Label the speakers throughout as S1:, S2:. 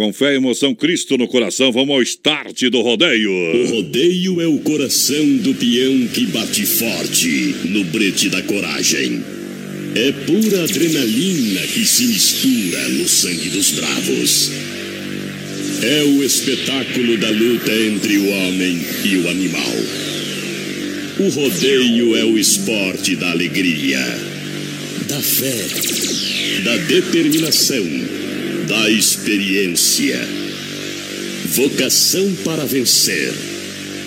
S1: Com fé e emoção, Cristo no coração, vamos ao start do rodeio.
S2: O rodeio é o coração do peão que bate forte no brete da coragem. É pura adrenalina que se mistura no sangue dos bravos. É o espetáculo da luta entre o homem e o animal. O rodeio é o esporte da alegria, da fé, da determinação da experiência. Vocação para vencer.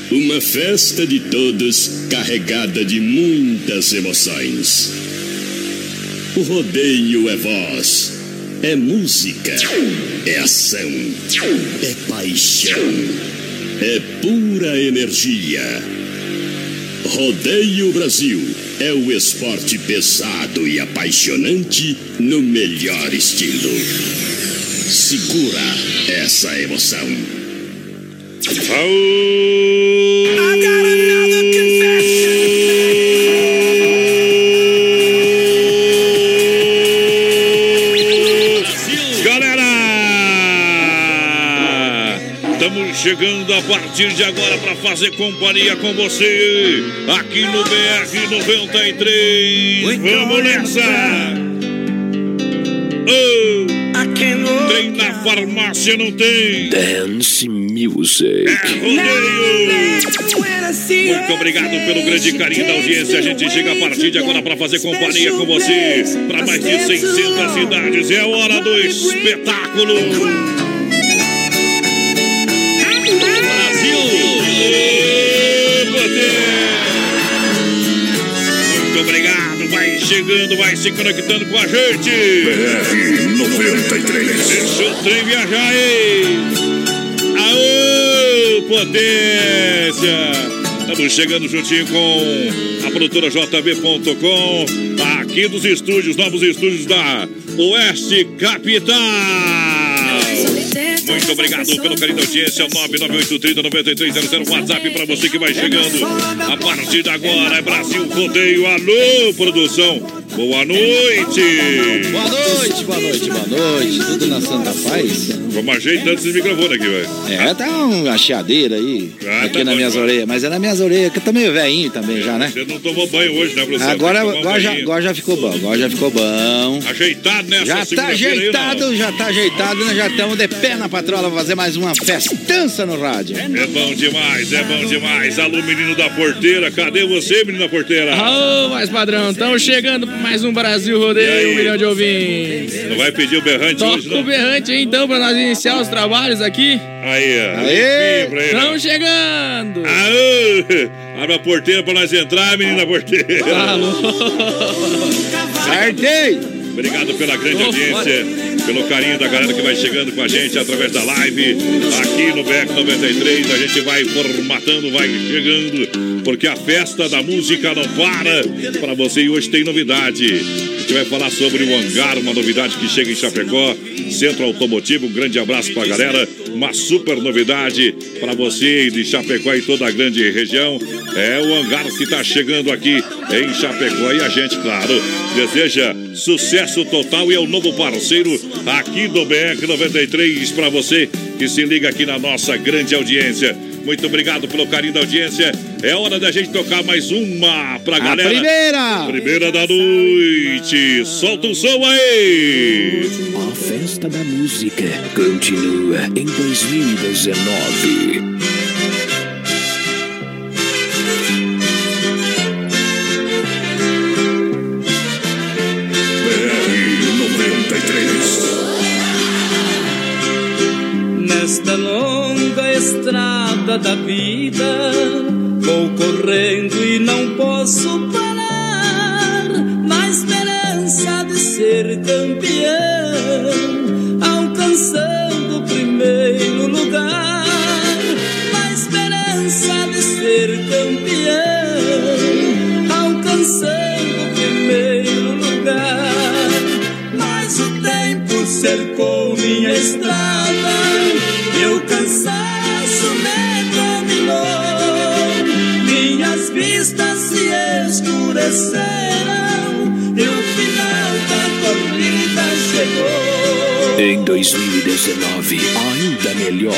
S2: Uma festa de todos carregada de muitas emoções. O rodeio é voz, é música, é ação, é paixão, é pura energia. Rodeio Brasil é o esporte pesado e apaixonante no melhor estilo. Segura essa emoção.
S1: Galera! Estamos chegando a partir de agora para fazer companhia com você aqui no BR 93. Vamos nessa! Oh! Tem na farmácia, não tem.
S3: Dance Music.
S1: É rodeio. Muito obrigado pelo grande carinho da audiência. A gente chega a partir de agora para fazer companhia com você. Para mais de 600 cidades. É hora do espetáculo. Chegando, vai se conectando com a gente.
S2: BR 93.
S1: Deixa o trem viajar aí! Aô, potência! Estamos chegando juntinho com a produtora JB.com, aqui dos estúdios, novos estúdios da Oeste Capital. Muito obrigado pelo carinho da audiência. 99830-9300. WhatsApp para você que vai chegando. A partir de agora é Brasil Rodeio. Alô, produção. Boa noite.
S4: Boa noite, boa noite, boa noite. Tudo na Santa Paz?
S1: Vamos ajeitando esses microfones aqui, velho.
S4: É, tá uma chiadeira aí.
S1: Ah,
S4: aqui
S1: tá
S4: nas minhas
S1: tá bom.
S4: orelhas. Mas é nas minhas orelhas, que eu tô meio velhinho também já, né?
S1: Você não tomou banho hoje, né, professor?
S4: Agora, agora, já, agora já ficou bom, agora já ficou bom.
S1: Ajeitado nessa
S4: Já tá
S1: aí,
S4: ajeitado,
S1: não?
S4: já tá ajeitado, nós já estamos de pé na patrola pra fazer mais uma festança no rádio.
S1: É bom demais, é bom demais. Alô, menino da porteira, cadê você, menino da porteira?
S5: Ô, mais padrão, estamos chegando para mais um Brasil
S1: aí?
S5: Rodeio, um milhão de ouvintes.
S1: Não vai pedir o berrante hoje,
S5: Toca o
S1: não?
S5: berrante aí, então, para nós iniciar os trabalhos aqui.
S1: Aí, ó.
S4: Aê!
S1: pra ele.
S5: Estamos chegando.
S1: Aô! Abre a porteira pra nós entrar, menino da porteira.
S4: Artei!
S1: Obrigado pela grande audiência, pelo carinho da galera que vai chegando com a gente através da live. Aqui no BEC 93, a gente vai formatando, vai chegando, porque a festa da música não para para você e hoje tem novidade. Gente vai falar sobre o hangar, uma novidade que chega em Chapecó, Centro Automotivo. Um grande abraço pra galera, uma super novidade para você de Chapecó e toda a grande região. É o hangar que está chegando aqui em Chapecó e a gente, claro, deseja sucesso total e é o novo parceiro aqui do BR 93 para você que se liga aqui na nossa grande audiência. Muito obrigado pelo carinho da audiência. É hora da gente tocar mais uma pra
S4: A
S1: galera.
S4: primeira!
S1: Primeira da noite. Solta o som aí.
S3: A festa da música continua em 2019.
S2: BR 93.
S6: Nesta longa estrada da vida, vou correndo e não posso parar. Na esperança de ser campeão, alcançando cresceram e o final da corrida chegou.
S3: Em 2019, ainda melhor.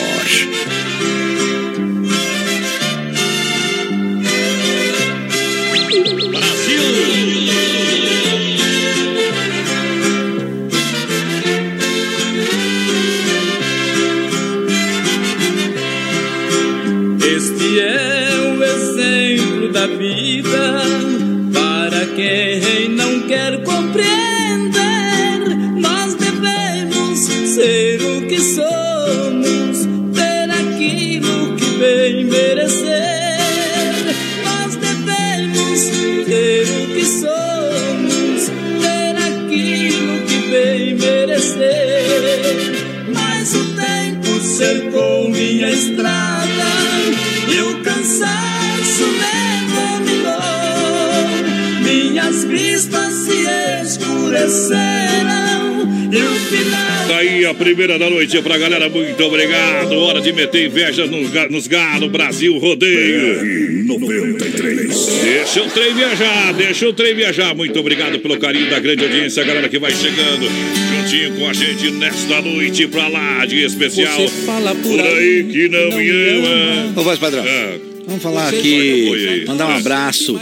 S6: Escureceram e o final.
S1: Tá aí a primeira da noite pra galera, muito obrigado. Hora de meter inveja nos, nos galos, Brasil Rodeio.
S2: 93.
S1: Deixa o trem viajar, deixa o trem viajar. Muito obrigado pelo carinho da grande audiência, a galera que vai chegando juntinho com a gente nesta noite pra lá de especial.
S6: Você fala por
S1: Por aí que não
S6: não
S1: me ama.
S4: Ô, voz padrão.
S1: Ah,
S4: Vamos falar aqui, mandar um abraço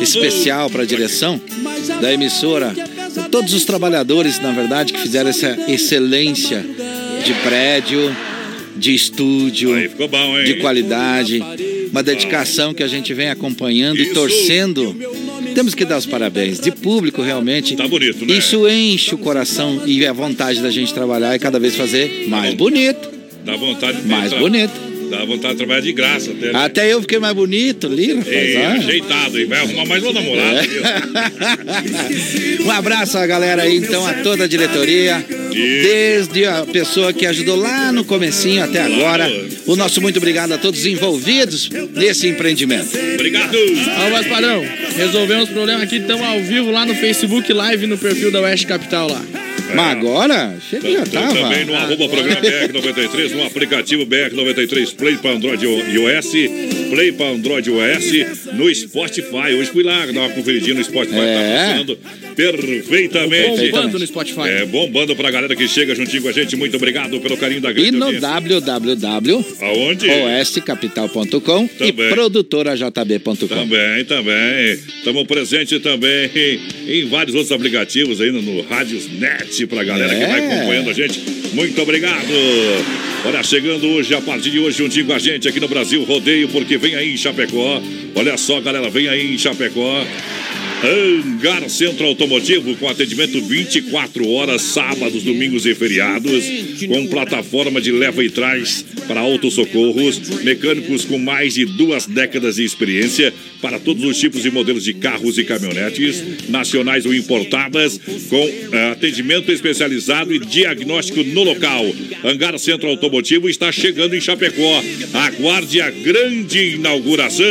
S4: especial para a direção da emissora, todos os trabalhadores, na verdade, que fizeram essa excelência de prédio, de estúdio,
S1: aí bom,
S4: de qualidade, uma dedicação que a gente vem acompanhando e
S1: Isso.
S4: torcendo. Temos que dar os parabéns, de público realmente.
S1: Tá bonito, né?
S4: Isso enche o coração e a vontade da gente trabalhar e cada vez fazer mais bonito,
S1: Dá vontade de
S4: mais bonito.
S1: Dá vontade de trabalhar de graça até. né?
S4: Até eu fiquei mais bonito ali, rapaz.
S1: Ei,
S4: olha.
S1: ajeitado, e vai arrumar mais uma namorada. viu?
S4: um abraço à galera aí, então, a toda a diretoria. Desde a pessoa que ajudou lá no comecinho até agora. O nosso muito obrigado a todos os envolvidos nesse empreendimento.
S1: Obrigado.
S5: Ó, voz padrão, resolvemos o problema aqui, estamos ao vivo lá no Facebook Live no perfil da Oeste Capital lá.
S4: Mas agora, que já tava.
S1: Também no arroba programa BR93, no aplicativo BR93 Play para Android e iOS, Play para Android e iOS, no Spotify. Hoje fui lá dar uma conferidinha no Spotify,
S4: É.
S1: tá funcionando perfeitamente.
S5: Bombando no Spotify.
S1: É, bombando pra galera que chega juntinho com a gente. Muito obrigado pelo carinho da grande
S4: E no www.oestcapital.com e produtorajb.com.
S1: Também, também. Estamos presentes também em vários outros aplicativos aí no, no Rádios Net pra galera que
S4: É.
S1: vai acompanhando a gente. Muito obrigado. Olha, chegando hoje, a partir de hoje, juntinho com a gente aqui no Brasil Rodeio, porque vem aí em Chapecó. Olha só, galera, vem aí em Chapecó. Hangar Centro Automotivo com atendimento 24 horas, sábados, domingos e feriados, com plataforma de leva e trás para autossocorros, mecânicos com mais de duas décadas de experiência para todos os tipos e modelos de carros e caminhonetes, nacionais ou importadas, com eh, atendimento especializado e diagnóstico no local. Hangar Centro Automotivo está chegando em Chapecó. Aguarde a grande inauguração.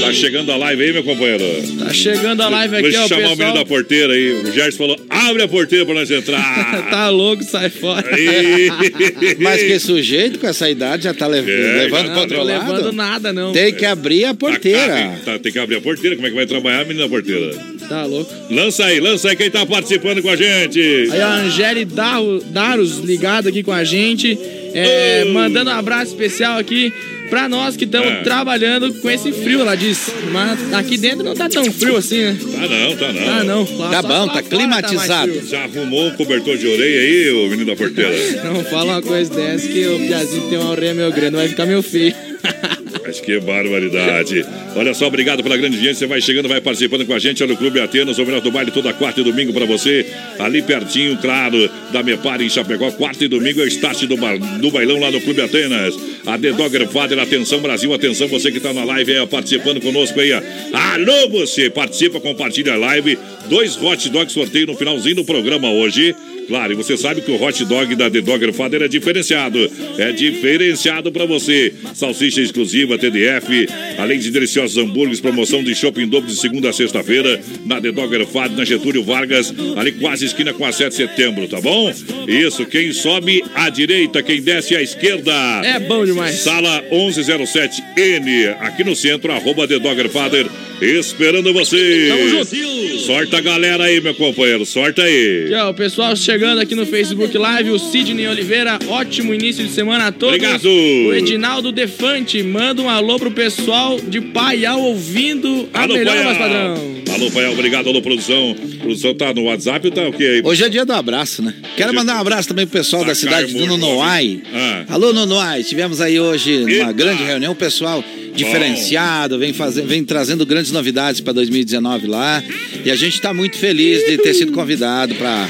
S1: Tá chegando a live aí, meu companheiro.
S5: Tá chegando a live aqui,
S1: Deixa
S5: ó,
S1: eu chamar o menino
S5: pessoal.
S1: da porteira aí. O Gerson falou: abre a porteira pra nós entrar.
S5: tá louco, sai fora.
S4: Mas que sujeito com essa idade já tá le-
S1: É,
S4: levando
S5: Não,
S4: pro outro
S5: tô
S4: lado?
S5: levando nada, não.
S4: Tem que abrir a
S1: Tá,
S4: porteira.
S1: tem, tá, tem que abrir a porteira. Como é que vai trabalhar, menina da porteira?
S5: Tá louco.
S1: Lança aí, lança aí quem tá participando com a gente.
S5: Aí a Angeli Darro- Daros ligado aqui com a gente, é,
S1: Oh.
S5: mandando um abraço especial aqui pra nós que estamos
S1: É.
S5: trabalhando com esse frio, ela disse. Mas aqui dentro não tá tão frio assim, né?
S1: Tá não, tá não.
S5: Ah, não. Lá-
S4: Tá bom, tá climatizado.
S5: frio.
S1: Já arrumou um cobertor de orelha aí, ô menino da porteira?
S5: Não fala uma coisa dessa que o Piazinho tem uma orelha meio grande, vai ficar meio feio.
S1: Mas que barbaridade. Olha só, obrigado pela grande audiência. Você vai chegando, vai participando com a gente. Olha o Clube Atenas, o melhor do baile toda quarta e domingo pra você. Ali pertinho, claro, da Mepar em Chapecó. Quarta e domingo é o start do, ba- do bailão lá no Clube Atenas. A The Dogger Father, atenção Brasil, atenção você que tá na live aí, participando conosco aí. Alô você, participa, compartilha a live. Dois hot dogs sorteio no finalzinho do programa hoje. Claro, e você sabe que o hot dog da The Dogger Father é diferenciado. É diferenciado pra você. Salsicha exclusiva, TDF, além de deliciosos hambúrgueres, promoção de shopping dobro de segunda a sexta-feira na The Dogger Father, na Getúlio Vargas, ali quase esquina com a 7 de setembro, tá bom? Isso, quem sobe à direita, quem desce à esquerda.
S5: É bom demais.
S1: Sala 1107N, aqui no centro, arroba The Dogger Father, esperando você.
S5: Tamo junto.
S1: Sorta a galera aí, meu companheiro. Sorta aí.
S5: O pessoal chegando aqui no Facebook Live, o Sidney Oliveira, ótimo início de semana a todos.
S1: Obrigado.
S5: O Edinaldo Defante, manda um alô pro pessoal de Paial ouvindo a
S1: Alô,
S5: melhor
S1: Paial.
S5: padrão.
S1: Alô, Paial. Obrigado, alô, produção. Produção tá no WhatsApp ou tá o quê aí?
S4: Hoje é dia do abraço, né? Quero mandar um abraço também pro pessoal
S1: Tá
S4: da cidade do Nonoai.
S1: Ah.
S4: Alô, Nonoai. Tivemos aí hoje uma
S1: Eita.
S4: grande reunião, o pessoal diferenciado, vem, fazendo, vem trazendo grandes novidades para 2019 lá. E a gente está muito feliz de ter sido convidado para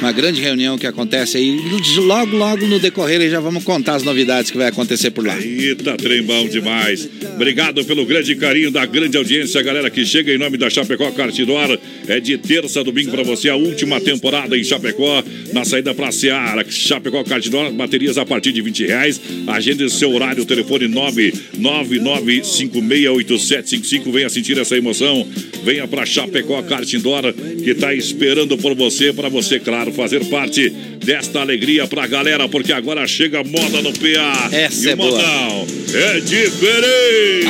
S4: uma grande reunião que acontece aí. Logo, logo no decorrer aí já vamos contar as novidades que vai acontecer por lá.
S1: Eita, trem bom demais. Obrigado pelo grande carinho da grande audiência, galera que chega em nome da Chapecó Cartidor. É de terça a domingo para você, a última temporada em Chapecó, na saída pra Seara. Chapecó Cartidor, baterias a partir de 20 reais. Agende seu horário, telefone 999568755. Venha sentir essa emoção. Venha pra Chapecó Cartidor, que tá esperando por você, para você, claro, fazer parte desta alegria pra galera, porque agora chega moda no PA.
S4: Essa
S1: e
S4: é boa.
S1: modão é diferente.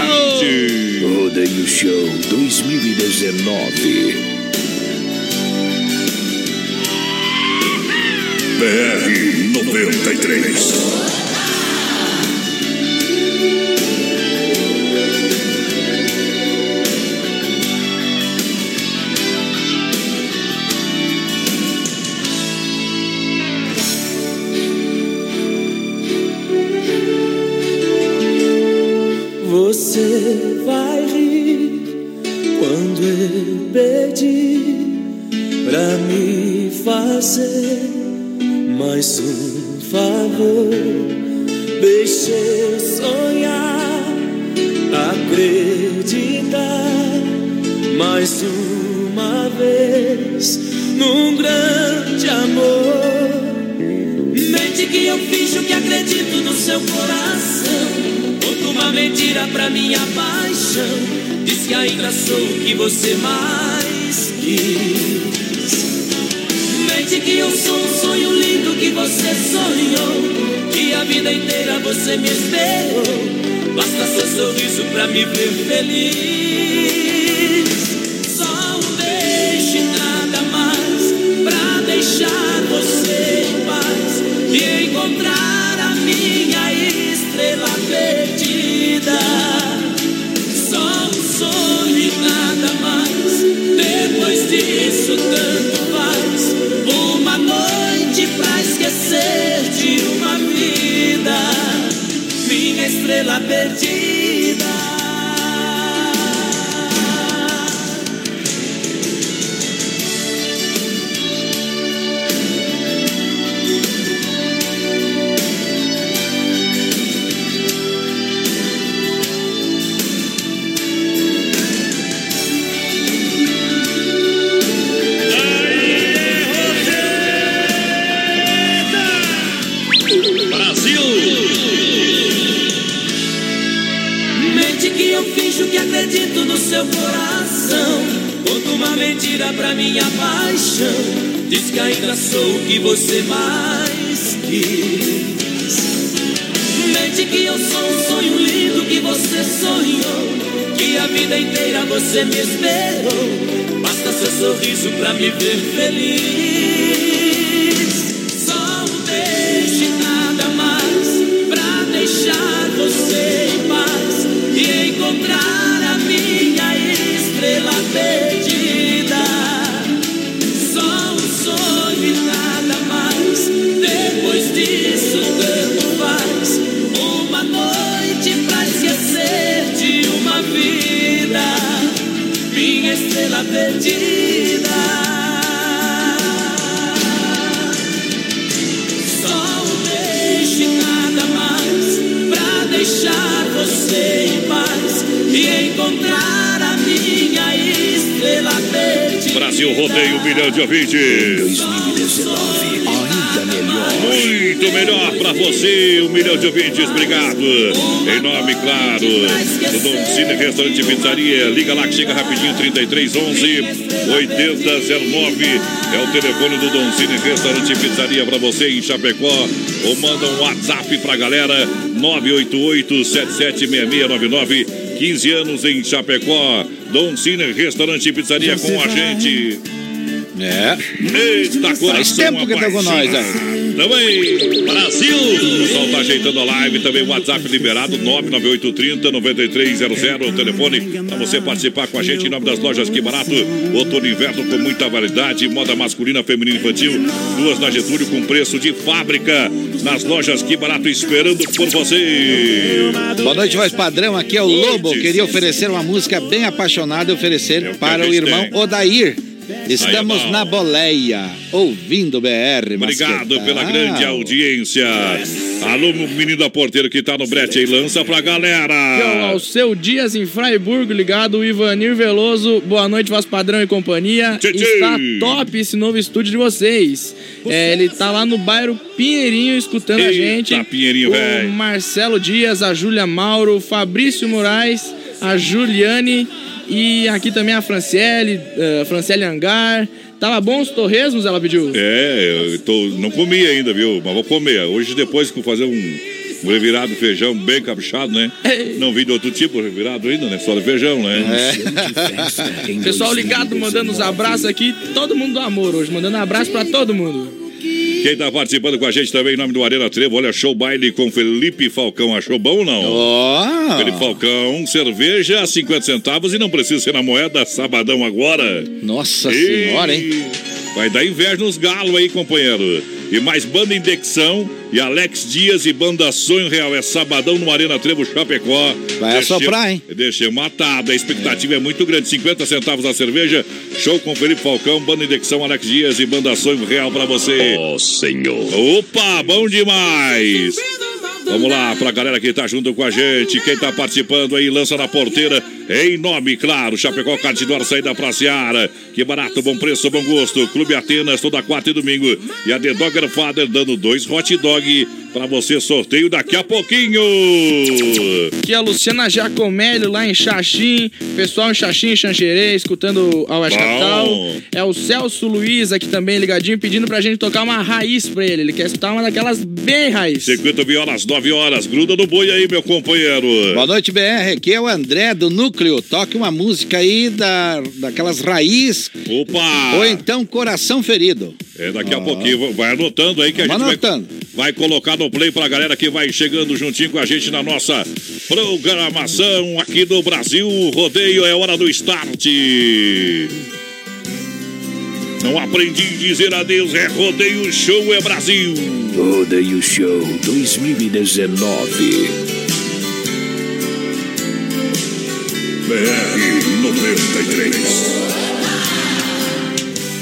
S3: Rodeio Show 2019.
S2: BR 93.
S6: Você vai rir quando eu pedir pra me fazer mais um favor. Deixe eu sonhar, acreditar mais uma vez num grande amor. Mente que eu finjo que acredito no seu coração. Conto uma mentira pra minha paixão. Diz que ainda sou o que você mais quis. Mente que eu sou um sonho lindo que você sonhou. Que a vida inteira você me esperou. Basta seu sorriso pra me ver feliz. Seu coração. Conto uma mentira pra minha paixão. Diz que ainda sou o que você mais quis. Mente que eu sou um sonho lindo que você sonhou. Que a vida inteira você me esperou. Basta seu sorriso pra me ver feliz.
S1: Brasil rodeia um milhão de ouvintes.
S3: 2019. Ainda melhor.
S1: Muito melhor pra você, um milhão de ouvintes, obrigado. Em nome, claro, do Dom Cine Restaurante Pizzaria. Liga lá que chega rapidinho, 3311 8009. É o telefone do Dom Cine Restaurante Pizzaria pra você em Chapecó. Ou manda um WhatsApp pra galera, 988 776699. 15 anos em Chapecó. Don Cine Restaurante e Pizzaria com a gente.
S4: É.
S1: Eita, coração
S4: Faz tempo que tá com nós, né?
S1: Também, Brasil! O pessoal tá ajeitando a live, também o WhatsApp liberado, 99830-9300, o telefone para você participar com a gente em nome das lojas Que Barato, outono e inverno com muita variedade, moda masculina, feminina e infantil, duas na Getúlio com preço de fábrica, nas lojas Que Barato esperando por você.
S4: Boa noite, voz padrão. Aqui é o Lobo. Queria oferecer uma música bem apaixonada e oferecer
S1: É
S4: para o irmão
S1: tem.
S4: Odair. Estamos na boleia, ouvindo BR.
S1: Obrigado
S4: Masquetão.
S1: pela grande audiência. Alô, menino da porteira que tá no brete aí, lança pra galera.
S5: ao seu Dias em Freiburg, ligado, o Ivanir Veloso. Boa noite, voz padrão e companhia.
S1: Tchê, tchê.
S5: Está top esse novo estúdio de vocês. É, ele tá lá no bairro Pinheirinho escutando a
S1: Eita,
S5: gente.
S1: Pinheirinho,
S5: o
S1: véi.
S5: Marcelo Dias, a Júlia Mauro, o Fabrício Moraes, a Juliane e aqui também a Franciele, eh, Franciele Angar. Tava bom os torresmos, ela pediu?
S1: É, eu tô, não comi ainda, viu? Mas vou comer. Hoje, depois que eu fazer um, um revirado de feijão bem caprichado, né? Não vi de outro tipo revirado ainda, né? Só de feijão, né?
S5: Pessoal ligado, mandando os abraços aqui. Todo mundo do amor hoje, mandando abraço pra todo mundo.
S1: Quem tá participando com a gente também, em nome do Arena Trevo, olha, show baile com Felipe Falcão. Achou bom ou não?
S4: Ó,
S1: Felipe Falcão, cerveja a 50 centavos e não precisa ser na moeda, sabadão agora.
S4: nossa
S1: Ei,
S4: senhora, hein?
S1: Vai dar inveja nos galos aí, companheiro. E mais banda Indexão e Alex Dias e banda Sonho Real. É sabadão no Arena Trevo Chapecó.
S4: Vai assoprar, hein?
S1: Deixei matado. A expectativa é muito grande. 50 centavos a cerveja. Show com Felipe Falcão, banda Indexão, Alex Dias e banda Sonho Real pra você.
S7: Ó Senhor.
S1: Opa, bom demais! Vamos lá, pra galera que tá junto com a gente, quem tá participando aí, lança na porteira, em nome, claro, Chapecó Cartidor, saída pra Seara, que barato, bom preço, bom gosto, Clube Atenas, toda quarta e domingo, e a The Dogger Father dando dois hot dog pra você, sorteio daqui a pouquinho!
S5: Aqui é a Luciana Giacomelli lá em Xaxim. Pessoal em Xaxim, Xanxerê, escutando a West. Capital. É o Celso Luiz aqui também ligadinho, pedindo pra gente tocar uma raiz pra ele. Ele quer escutar uma daquelas bem raiz.
S1: 50 violas, 9 horas, gruda no boi aí, meu companheiro!
S4: Boa noite, BR. Aqui é o André do Núcleo. Toque uma música aí da, daquelas raiz
S1: Opa!
S4: ou então Coração Ferido.
S1: É, daqui a pouquinho, vai anotando aí que a gente vai,
S4: anotando.
S1: vai colocar no play pra galera que vai chegando juntinho com a gente na nossa programação aqui do Brasil. Rodeio é hora do start. Não aprendi a dizer adeus, é rodeio, show é Brasil.
S3: Rodeio Show 2019.
S7: BR 93.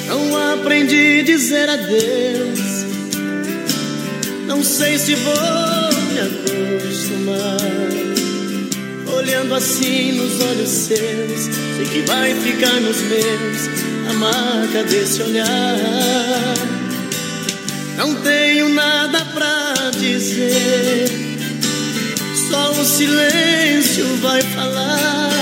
S8: Não aprendi a dizer adeus. Não sei se vou me acostumar. Olhando assim nos olhos seus, sei que vai ficar nos meus a marca desse olhar. Não tenho nada pra dizer, só o silêncio vai falar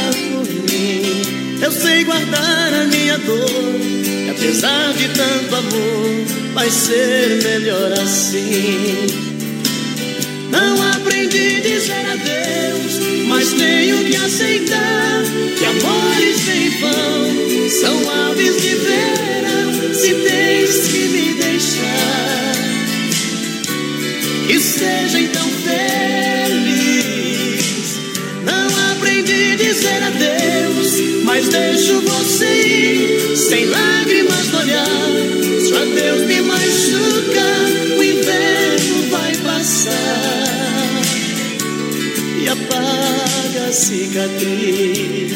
S8: Eu sei guardar a minha dor, e apesar de tanto amor, vai ser melhor assim. Não aprendi a dizer adeus, mas tenho que aceitar que amores em vão são aves de verão. Se tens que me deixar, que seja então feliz. Sem lágrimas no olhar. Se o adeus me machuca, o inverno vai passar e apaga a cicatriz.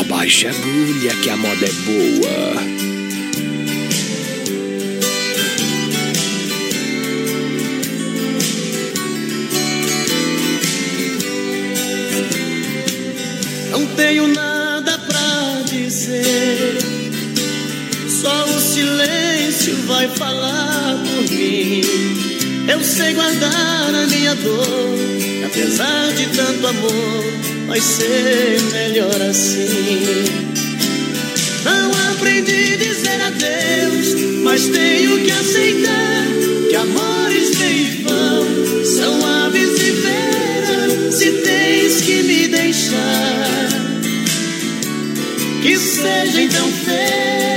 S3: Abaixa a agulha que a moda é boa.
S8: vai falar por mim. Eu sei guardar a minha dor, apesar de tanto amor, vai ser melhor assim. Não aprendi a dizer adeus, mas tenho que aceitar que amores vêm e vão, são aves de verão. Se tens que me deixar, que seja então feio.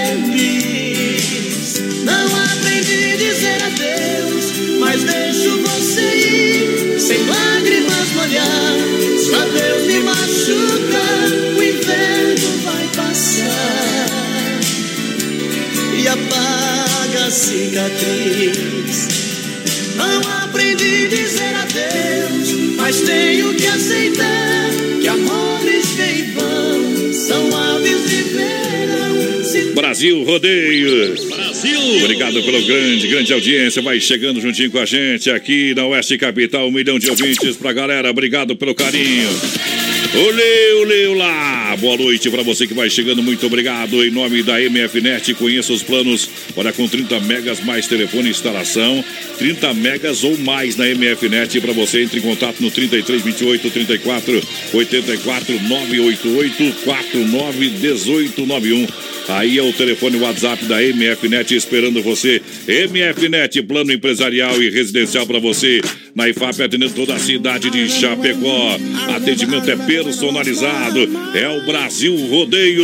S6: Adeus, mas deixo você ir sem lágrimas molhar. Se o adeus me machuca, o inverno vai passar e apaga a cicatriz. Não aprendi a dizer adeus, mas tenho que aceitar que amores que vão são aves de verão.
S1: Brasil Rodeio. Brasil! Obrigado pelo grande, grande audiência. Vai chegando juntinho com a gente aqui na Oeste Capital. Um milhão de ouvintes pra galera. Obrigado pelo carinho. Olê, olê, olá! Boa noite para você que vai chegando. Muito obrigado. Em nome da MFNet, conheça os planos. Olha, com 30 megas mais telefone instalação. 30 megas ou mais na MFNet. Para você, entre em contato no 33 28 34 84 988 49 18 91. Aí é o telefone WhatsApp da MFNet esperando você. MFNet, plano empresarial e residencial para você. Na IFAP atendendo toda a cidade de Chapecó. Atendimento é personalizado. É o Brasil Rodeio.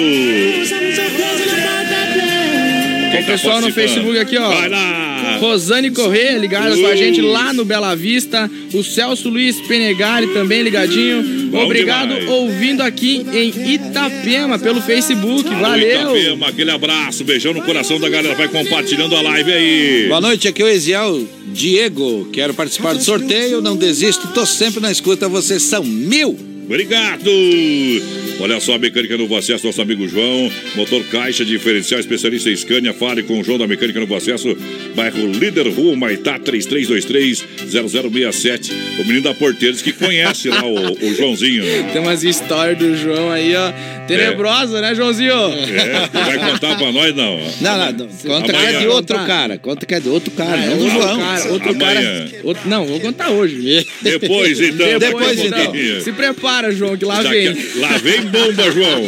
S5: Tem
S1: tá
S5: pessoal no? Facebook aqui, ó.
S1: Vai lá.
S5: Rosane Corrêa ligada com a gente lá no Bela Vista. O Celso Luiz Penegari também ligadinho.
S1: Bom
S5: Obrigado,
S1: demais.
S5: ouvindo aqui em Itapema pelo Facebook.
S1: Alô,
S5: Valeu!
S1: Itapema, aquele abraço, beijão no coração da galera. Vai compartilhando a live aí.
S4: Boa noite, aqui é o Eziel Diego. Quero participar do sorteio, não desisto, tô sempre na escuta, vocês são mil.
S1: Obrigado! Olha só, a mecânica no acesso, nosso amigo João. Motor caixa diferencial, especialista em Scania. Fale com o João da Mecânica no acesso. Bairro Líder Rua Maitá 3323-0067. O menino da Porteiros que conhece lá o, o Joãozinho. né?
S5: Tem umas histórias do João aí, ó. Tenebrosa, né, Joãozinho?
S1: É, vai contar pra nós, não?
S4: Não, não, não. conta que é de outro cara, conta que é de outro cara, não do João.
S5: cara, outro
S1: Amanhã.
S5: cara. outro- não, vou contar hoje.
S1: Depois, então.
S4: Depois, então.
S1: pouquinho.
S5: Se prepara, João, que lá
S1: a-
S5: vem.
S1: Lá vem bomba, João.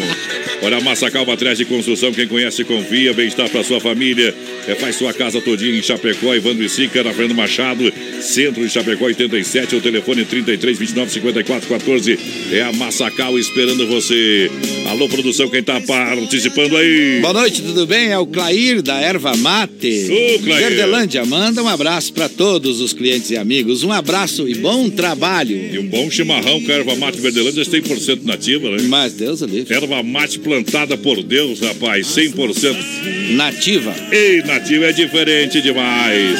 S1: Olha, Massacal Matriz de Construção, quem conhece, confia. Bem-estar para sua família. É, faz sua casa todinha em Chapecó, Evandro e Sica, na Fernando Machado, centro de Chapecó 87, o telefone 33 29 54 14. É a Massacal esperando você. Alô, produção, quem tá participando aí?
S4: Boa noite, tudo bem? É o Clair da Erva Mate.
S1: Ô, Clair.
S4: Verdelândia, manda um abraço para todos os clientes e amigos. Um abraço e bom trabalho.
S1: E um bom chimarrão com a erva mate Verdelândia 100% nativa, né?
S4: Mas Deus livre.
S1: Erva mate plantada por Deus, rapaz, 100%.
S4: Nativa.
S1: Ei, nativo é diferente demais.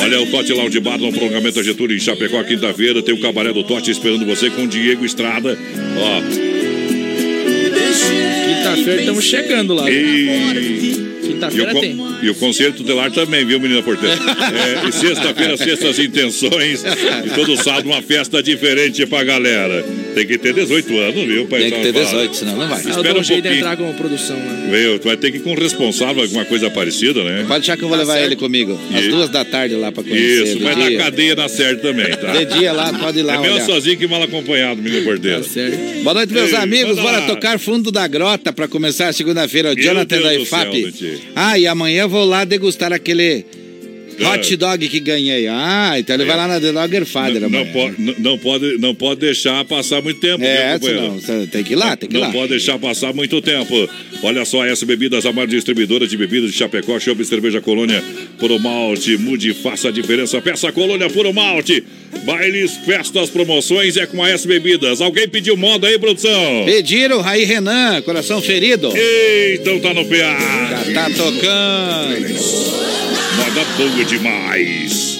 S1: Olha o Tote Lounge Bar no prolongamento da Getúlio em Chapecó, quinta-feira. Tem o Cabaré do Tote esperando você com Diego Estrada. Ó,
S5: Quinta-feira estamos chegando lá.
S1: e, e, o,
S5: Quinta-feira
S1: con-
S5: tem.
S1: e o concerto tutelar também, viu, menina porteira? É, e sexta-feira, sextas intenções. E todo sábado, uma festa diferente pra galera. Tem que ter 18 anos, viu, pai?
S4: Tem que ter 18, senão não vai.
S5: Eu
S1: Espera
S5: dou
S1: um
S5: jeito de
S1: pouquinho.
S5: entrar como produção lá.
S1: Viu? Tu vai ter que ir com responsável, alguma coisa parecida, né?
S4: Pode deixar que eu vou levar ele comigo. Às
S1: E-
S4: duas da tarde lá pra conhecer.
S1: Isso,
S4: de
S1: vai dar
S4: dia.
S1: cadeia na certa também, tá?
S4: De dia lá, pode ir lá
S1: É melhor
S4: olhar.
S1: sozinho que mal acompanhado, menino porteiro.
S5: Tá certo.
S4: Boa noite, meus
S1: Ei,
S4: amigos.
S1: manda
S4: Bora
S1: lá.
S4: tocar fundo da grota para começar a segunda-feira. O
S1: Meu
S4: Jonathan
S1: Deus
S4: da
S1: do
S4: IFAP. ah, e amanhã eu vou lá degustar aquele. Hot dog que ganhei. Ah, então ele vai lá na The Dogger Father
S1: Não, não, pode, não, não pode, não pode deixar passar muito tempo.
S4: É, você tem que ir lá, tem que ir
S1: Não
S4: lá.
S1: pode deixar passar muito tempo. Olha só, essa bebidas, a maior distribuidora de bebidas de Chapecó, Chopp, Cerveja Colônia, Puro Malte, mude, faça a diferença. Peça Colônia Puro Malte. Bailes, festas, promoções é com a S Bebidas. Alguém pediu moda aí, produção?
S4: Pediram, Raí Renan, coração ferido.
S1: Ei, então tá no PA.
S4: Já tá tocando.
S1: Moda boa demais.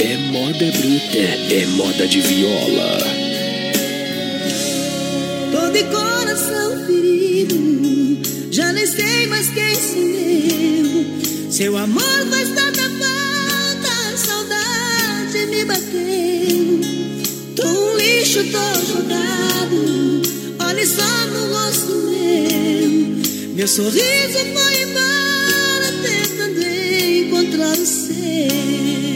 S3: É moda bruta, é moda de viola.
S8: Tô de coração ferido, já nem sei mais quem sou eu. Seu amor faz tanta falta, a saudade me bateu. Tô um lixo, tô jogado, olhe só no rosto meu. Meu sorriso foi embora, tentando encontrar o seu.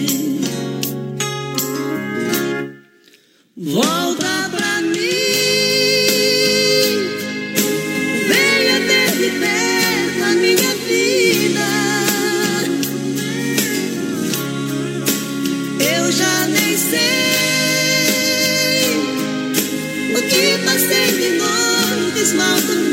S1: smiles.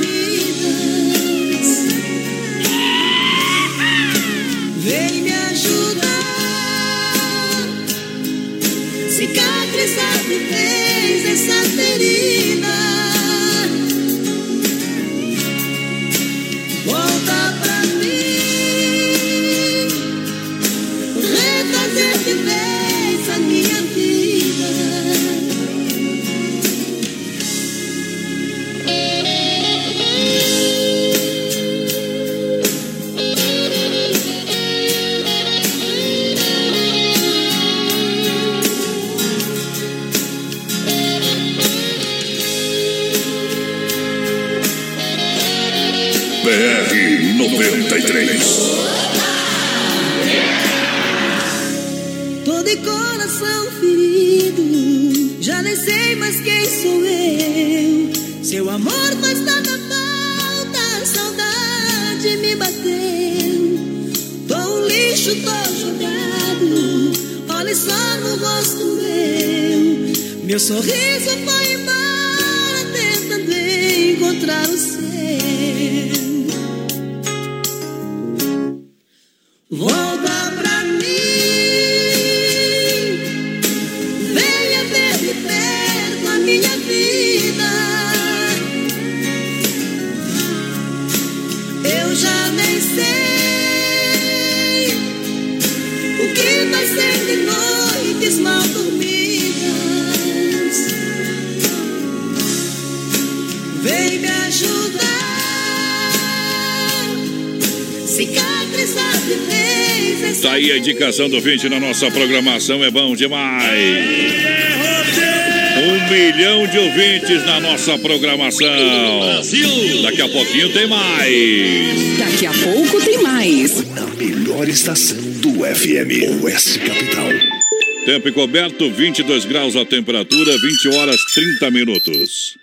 S1: Indicação do 20 na nossa programação, é bom demais. Um milhão de ouvintes na nossa programação. Daqui a pouquinho tem mais.
S9: Daqui a pouco tem mais.
S10: Na melhor estação do FM, Oeste Capital.
S1: Tempo encoberto, 22 graus a temperatura, 20 horas 30 minutos.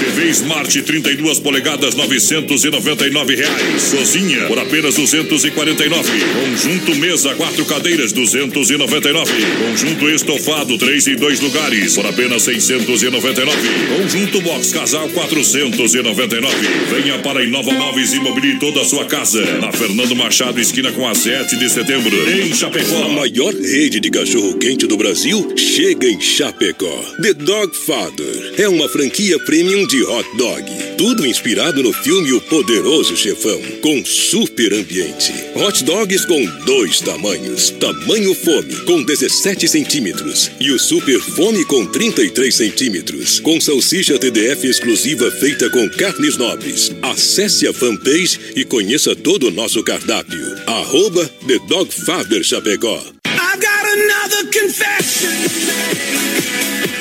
S11: TV Smart 32 polegadas, 999 reais. Cozinha, por apenas R$ 249. Conjunto mesa, quatro cadeiras, R$ 299. Conjunto estofado, três e dois lugares, por apenas R$ 699. Conjunto box casal, R$ 499. Venha para a Inova Móveis e mobilie toda a sua casa. Na Fernando Machado, esquina com a 7 de setembro, em Chapecó.
S10: A maior rede de cachorro-quente do Brasil chega em Chapecó. The Dog Father é uma franquia premium de hot dog. Tudo inspirado no filme O Poderoso Chefão, com super ambiente. Hot dogs com dois tamanhos. Tamanho fome, com 17 centímetros. E o super fome com 33 centímetros. Com salsicha TDF exclusiva feita com carnes nobres. Acesse a fanpage e conheça todo o nosso cardápio. Arroba The Dog Father Chapecó.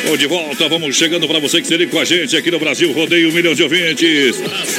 S1: Bom, de volta, vamos chegando para você que se liga com a gente aqui no Brasil, rodeio um milhão de ouvintes.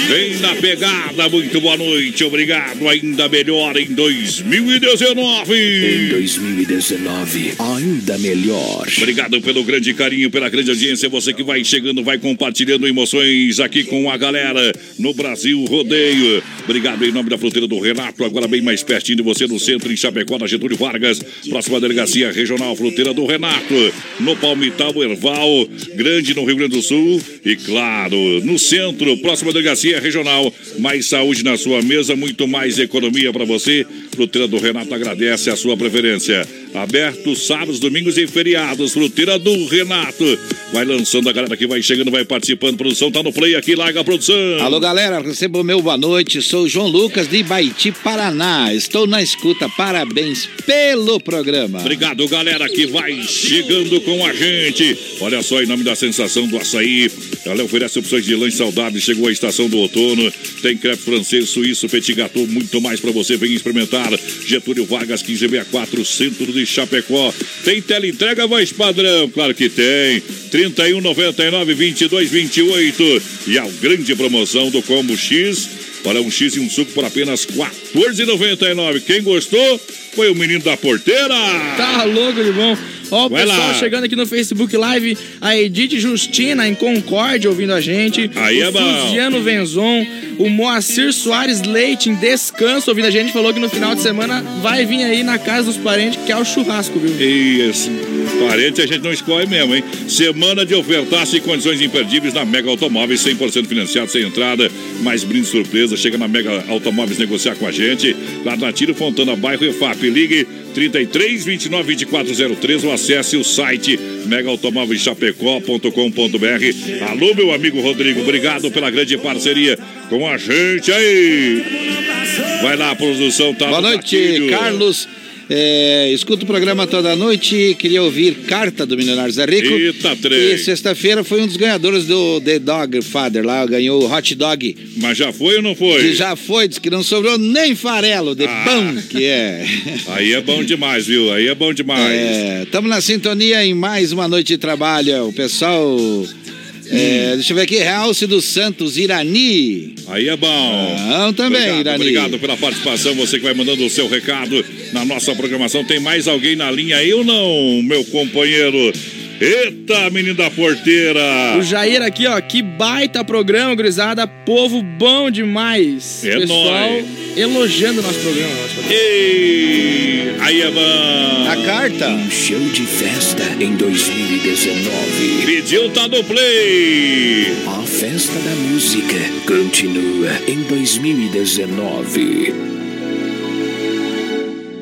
S1: Vem na pegada, muito boa noite, obrigado, ainda melhor em 2019.
S3: Em 2019, ainda melhor.
S1: Obrigado pelo grande carinho, pela grande audiência. Você que vai chegando, vai compartilhando emoções aqui com a galera no Brasil Rodeio. Obrigado em nome da fruteira do Renato, agora bem mais pertinho de você no centro, em Chapecó, na Getúlio Vargas. Próxima delegacia regional, fruteira do Renato. No Palmital, Erval Erval Grande no Rio Grande do Sul e, claro, no centro, próxima delegacia regional. Mais saúde na sua mesa, muito mais economia para você. Fruteira do Renato agradece a sua preferência. Aberto sábados, domingos e feriados. Fruteira do Renato. Vai lançando a galera que vai chegando, vai participando. Produção tá no play aqui, larga a produção.
S4: Alô, galera, receba o meu boa noite. Sou o João Lucas de Baiti, Paraná. Estou na escuta. Parabéns pelo programa.
S1: Obrigado, galera, que vai chegando com a gente. Olha só, em nome da sensação do açaí, ela oferece opções de lanche saudáveis. Chegou a estação do outono. Tem crepe francês, suíço, petit gâteau, muito mais para você. Vem experimentar. Getúlio Vargas, 1564, centro de Chapecó. Tem teleentrega, voz padrão? Claro que tem. 31 99 22 28. E a grande promoção do Combo X. Olha, um X e um suco por apenas R$ 14,99. Quem gostou foi o menino da porteira.
S5: Tá louco de bom. Ó, o
S1: Vai
S5: pessoal
S1: lá.
S5: chegando aqui no Facebook Live, a Edith Justina em Concórdia ouvindo a gente.
S1: Aí
S5: o
S1: é bom.
S5: Fuziano Venzon, o Moacir Soares Leite em Descanso ouvindo a gente. Falou que no final de semana vai vir aí na casa dos parentes, que é o churrasco, viu?
S1: Isso. Parente a gente não escolhe mesmo, hein? Semana de ofertaço e condições imperdíveis na Mega Automóveis, 100% financiado, sem entrada, mais brinde surpresa. Chega na Mega Automóveis negociar com a gente. Lá na Tiro Fontana, bairro EFAP. Ligue 33 29 2403 ou acesse o site megaautomóveischapecó.com.br. Alô, meu amigo Rodrigo, obrigado pela grande parceria com a gente aí. Vai lá, produção, tá
S4: Boa
S1: no
S4: noite. Carlos. É, escuto o programa toda noite. Queria ouvir Carta do Milionário Zé Rico.
S1: Eita, trem.
S4: E sexta-feira foi um dos ganhadores do The Dog Father lá, ganhou o hot dog.
S1: Mas já foi ou não foi?
S4: Já foi, disse que não sobrou nem farelo, de
S1: Ah.
S4: pão que é.
S1: Aí é bom demais, viu? Aí é bom demais.
S4: Estamos na sintonia em mais uma noite de trabalho. O pessoal. É, deixa eu ver aqui, Realce dos Santos, Irani.
S1: Aí é bom.
S4: Não, também,
S1: obrigado,
S4: Irani.
S1: obrigado pela participação. Você que vai mandando o seu recado na nossa programação. Tem mais alguém na linha aí ou não, meu companheiro? Eita, menino da porteira!
S5: O Jair aqui, ó, que baita programa, gurizada. Povo bom demais.
S1: É
S5: Pessoal
S1: nóis.
S5: elogiando o nosso programa. Nosso programa.
S1: Ei, aí é bom!
S4: A carta.
S3: Um show de festa em 2019.
S1: Pediu, tá no play!
S3: A festa da música continua em 2019.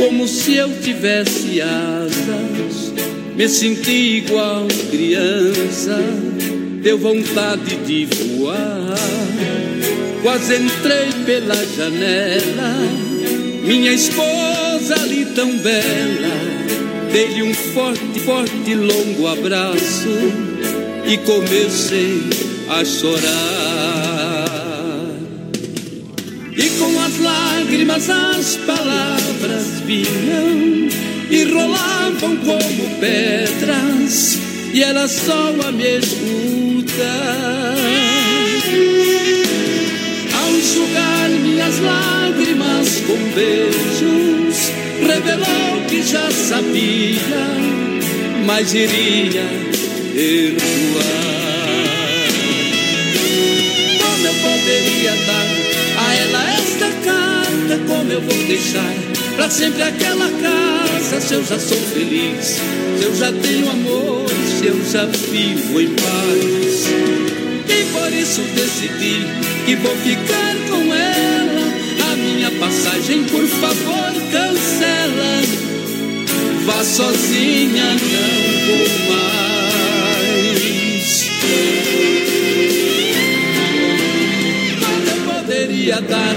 S12: como se eu tivesse asas, me senti igual criança, deu vontade de voar. Quase entrei pela janela, minha esposa ali tão bela, dei-lhe um forte, forte, longo abraço e comecei a chorar. E com as lágrimas as palavras vinham e rolavam como pedras, e ela só a me escutar. Ao enxugar minhas lágrimas com beijos, revelou que já sabia, mas iria perdoar. Como eu vou deixar pra sempre aquela casa? Se eu já sou feliz, se eu já tenho amor, se eu já vivo em paz. E por isso decidi que vou ficar com ela. A minha passagem, por favor, cancela. Vá sozinha, não vou mais. Como eu poderia dar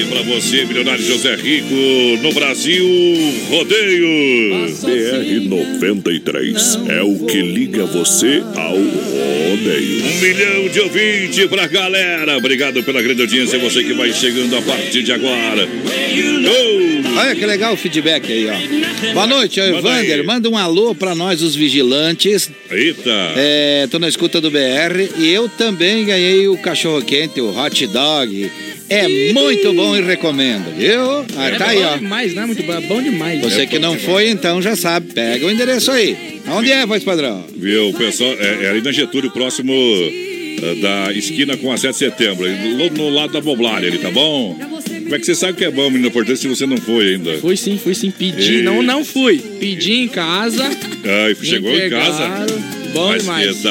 S1: Aí pra você, milionário José Rico, no Brasil, rodeio.
S7: BR-93 é o que liga você ao rodeio.
S1: Um milhão de ouvintes pra galera. Obrigado pela grande audiência, você que vai chegando a partir de agora. Gol!
S4: Olha que legal o feedback aí, ó. Boa noite, é o
S1: Manda
S4: Evander.
S1: aí.
S4: Manda um alô pra nós, os vigilantes.
S1: Eita!
S4: É, tô na escuta do BR e eu também ganhei o cachorro quente, o hot dog. É muito bom e recomendo, viu? Ah,
S5: É
S4: tá
S5: bom
S4: aí, ó.
S5: demais, não é muito bom, é bom demais.
S4: Você que não foi, então já sabe. Pega o endereço aí. Onde é, voz padrão?
S1: Viu, pessoal? É, é ali na Getúlio, próximo eh, da esquina com a 7 de setembro. No, no lado da Boblária ali, tá bom? Como é que você sabe que é bom, menino portanto, se você não foi ainda?
S5: Fui sim, fui sim, pedi.
S1: E-
S5: Não, não fui. Pedi em casa.
S1: Ai, chegou em casa?
S5: Bom
S1: Mas
S5: demais.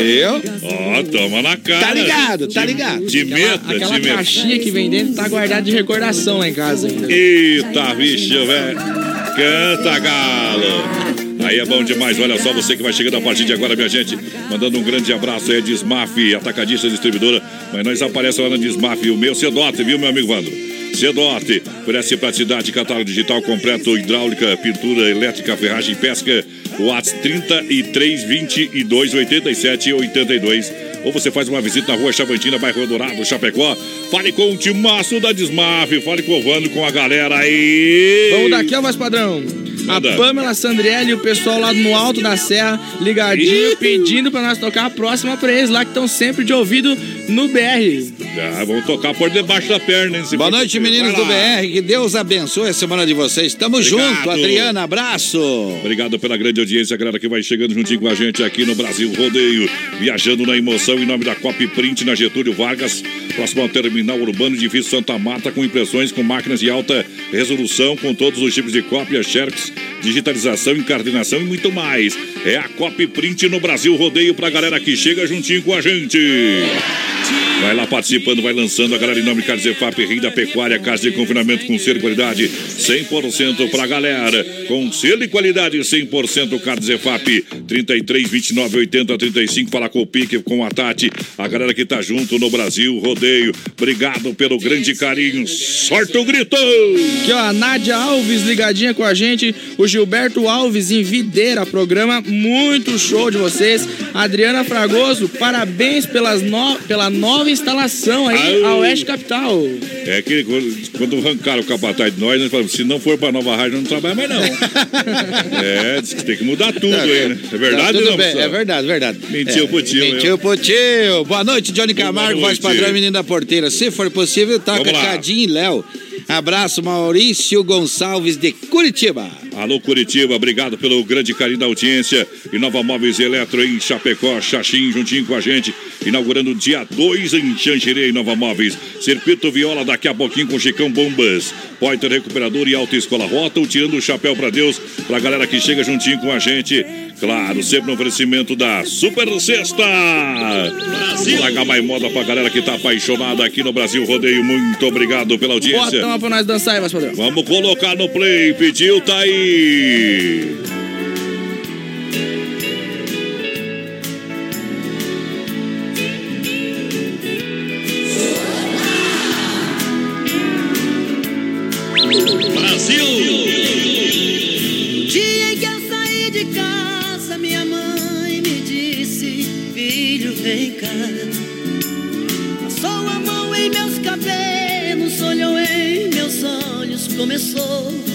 S4: Eu?
S1: Ó, toma na cara.
S4: Tá ligado, tá ligado.
S5: Aquela,
S1: meta,
S5: aquela
S1: te meta.
S5: caixinha que vem dentro tá guardada de recordação lá em casa ainda.
S1: Eita, bicho, velho. Canta, galo. Aí é bom demais, olha só, você que vai chegando a partir de agora, minha gente. Mandando um grande abraço aí a Dismaf, atacadista distribuidora. Mas nós aparecemos lá na Dismaf, o meu Cedote, viu, meu amigo Vandro? Cedote, oferece praticidade, catálogo digital completo, hidráulica, pintura elétrica, ferragem, pesca. Whats 33 22 87 82. Ou você faz uma visita na rua Chavantina, bairro Dourado, Chapecó. Fale com o timaço da Dismaf, fale com o Vando, com a galera aí.
S5: Vamos daqui, ó, voz padrão.
S1: Manda.
S5: A Pamela Sandrielli e o pessoal lá no alto da serra, ligadinho, pedindo pra nós tocar a próxima pra eles lá que estão sempre de ouvido no BR.
S1: Já, vamos tocar por debaixo da perna, hein?
S4: Boa noite, meninos do. BR. Que Deus abençoe a semana de vocês. Tamo
S1: Obrigado.
S4: junto, Adriana. Abraço.
S1: Obrigado pela grande audiência, galera que vai chegando juntinho com a gente aqui no Brasil Rodeio. Viajando na emoção em nome da Cop Print na Getúlio Vargas, próximo ao terminal urbano edifício Santa Marta, com impressões com máquinas de alta resolução, com todos os tipos de cópia, xerox, digitalização, encardinação e muito mais. É a Cop Print no Brasil Rodeio pra galera que chega juntinho com a gente. Vai lá participando, vai lançando a galera em nome de Carlos EFAP, da Pecuária, Casa de Confinamento com selo e qualidade 100% pra galera. Com selo e qualidade 100% Carlos EFAP 33 29 80 35. Fala com o Pique, com a Tati, a galera que tá junto no Brasil Rodeio. Obrigado pelo grande carinho. Sorte o grito!
S5: Aqui, ó, a Nádia Alves ligadinha com a gente. O Gilberto Alves em Videira, programa muito show de vocês. Adriana Fragoso, parabéns pelas no... pela nova instalação aí,
S1: Au.
S5: a Oeste Capital.
S1: É que quando, arrancaram o capataz de nós, nós falamos: se não for pra nova rádio, não trabalha mais não. é, diz que tem que mudar tudo aí, né? É verdade,
S4: Tá, tudo
S1: não,
S4: bem, é verdade, verdade.
S1: Mentiu
S4: é,
S1: pro tio,
S4: Mentiu pro tio. Boa noite, Johnny Camargo, voz padrão, menino da porteira. Se for possível, toca. Cadinho e Léo. Abraço, Maurício Gonçalves de Curitiba.
S1: Alô Curitiba, obrigado pelo grande carinho da audiência. E Nova Móveis Eletro em Chapecó, Xaxim, juntinho com a gente. Inaugurando dia 2 em Xanxerê, Nova Móveis. Circuito Viola, daqui a pouquinho com Chicão Bombas. Poiter Recuperador e Autoescola Rota, tirando o chapéu pra Deus, pra galera que chega juntinho com a gente. Claro, sempre no oferecimento da Super Sexta. Laga mais moda pra galera que tá apaixonada aqui no Brasil Rodeio. Muito obrigado pela audiência.
S5: Bota uma pra nós dançar aí, padrão.
S1: Vamos colocar no play, pediu, tá aí.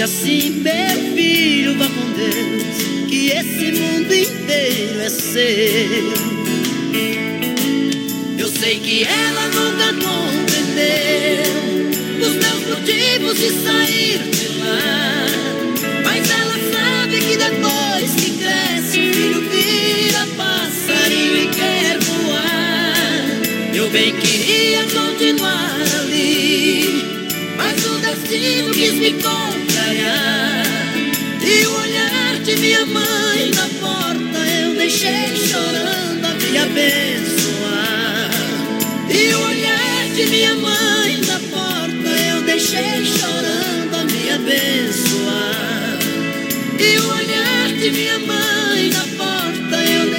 S8: Disse assim: Meu filho, vá com Deus, que esse mundo inteiro é seu. Eu sei que ela nunca compreendeu os meus motivos de sair de lá. Mas ela sabe que depois que cresce, o filho vira passarinho e quer voar. Eu bem queria continuar ali, mas o destino quis me contrariar. Minha mãe na porta eu deixei chorando a me abençoar. E o olhar de minha mãe na porta eu deixei chorando a me abençoar. E o olhar de minha mãe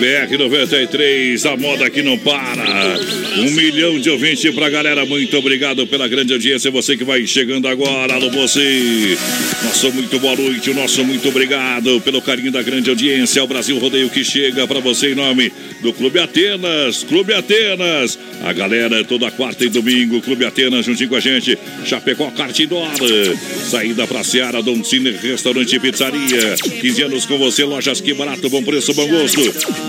S1: BR93, a moda que não para. Um milhão de ouvintes pra galera. Muito obrigado pela grande audiência. É você que vai chegando agora, alô você. Nosso muito boa noite, o nosso muito obrigado pelo carinho da grande audiência. É o Brasil Rodeio que chega pra você em nome do Clube Atenas. Clube Atenas. A galera é toda quarta e domingo. Clube Atenas juntinho com a gente. Chapecó Cartidor. Saída pra Seara, Dom Cine, Restaurante e Pizzaria. 15 anos com você, lojas que barato, bom preço, bom gosto.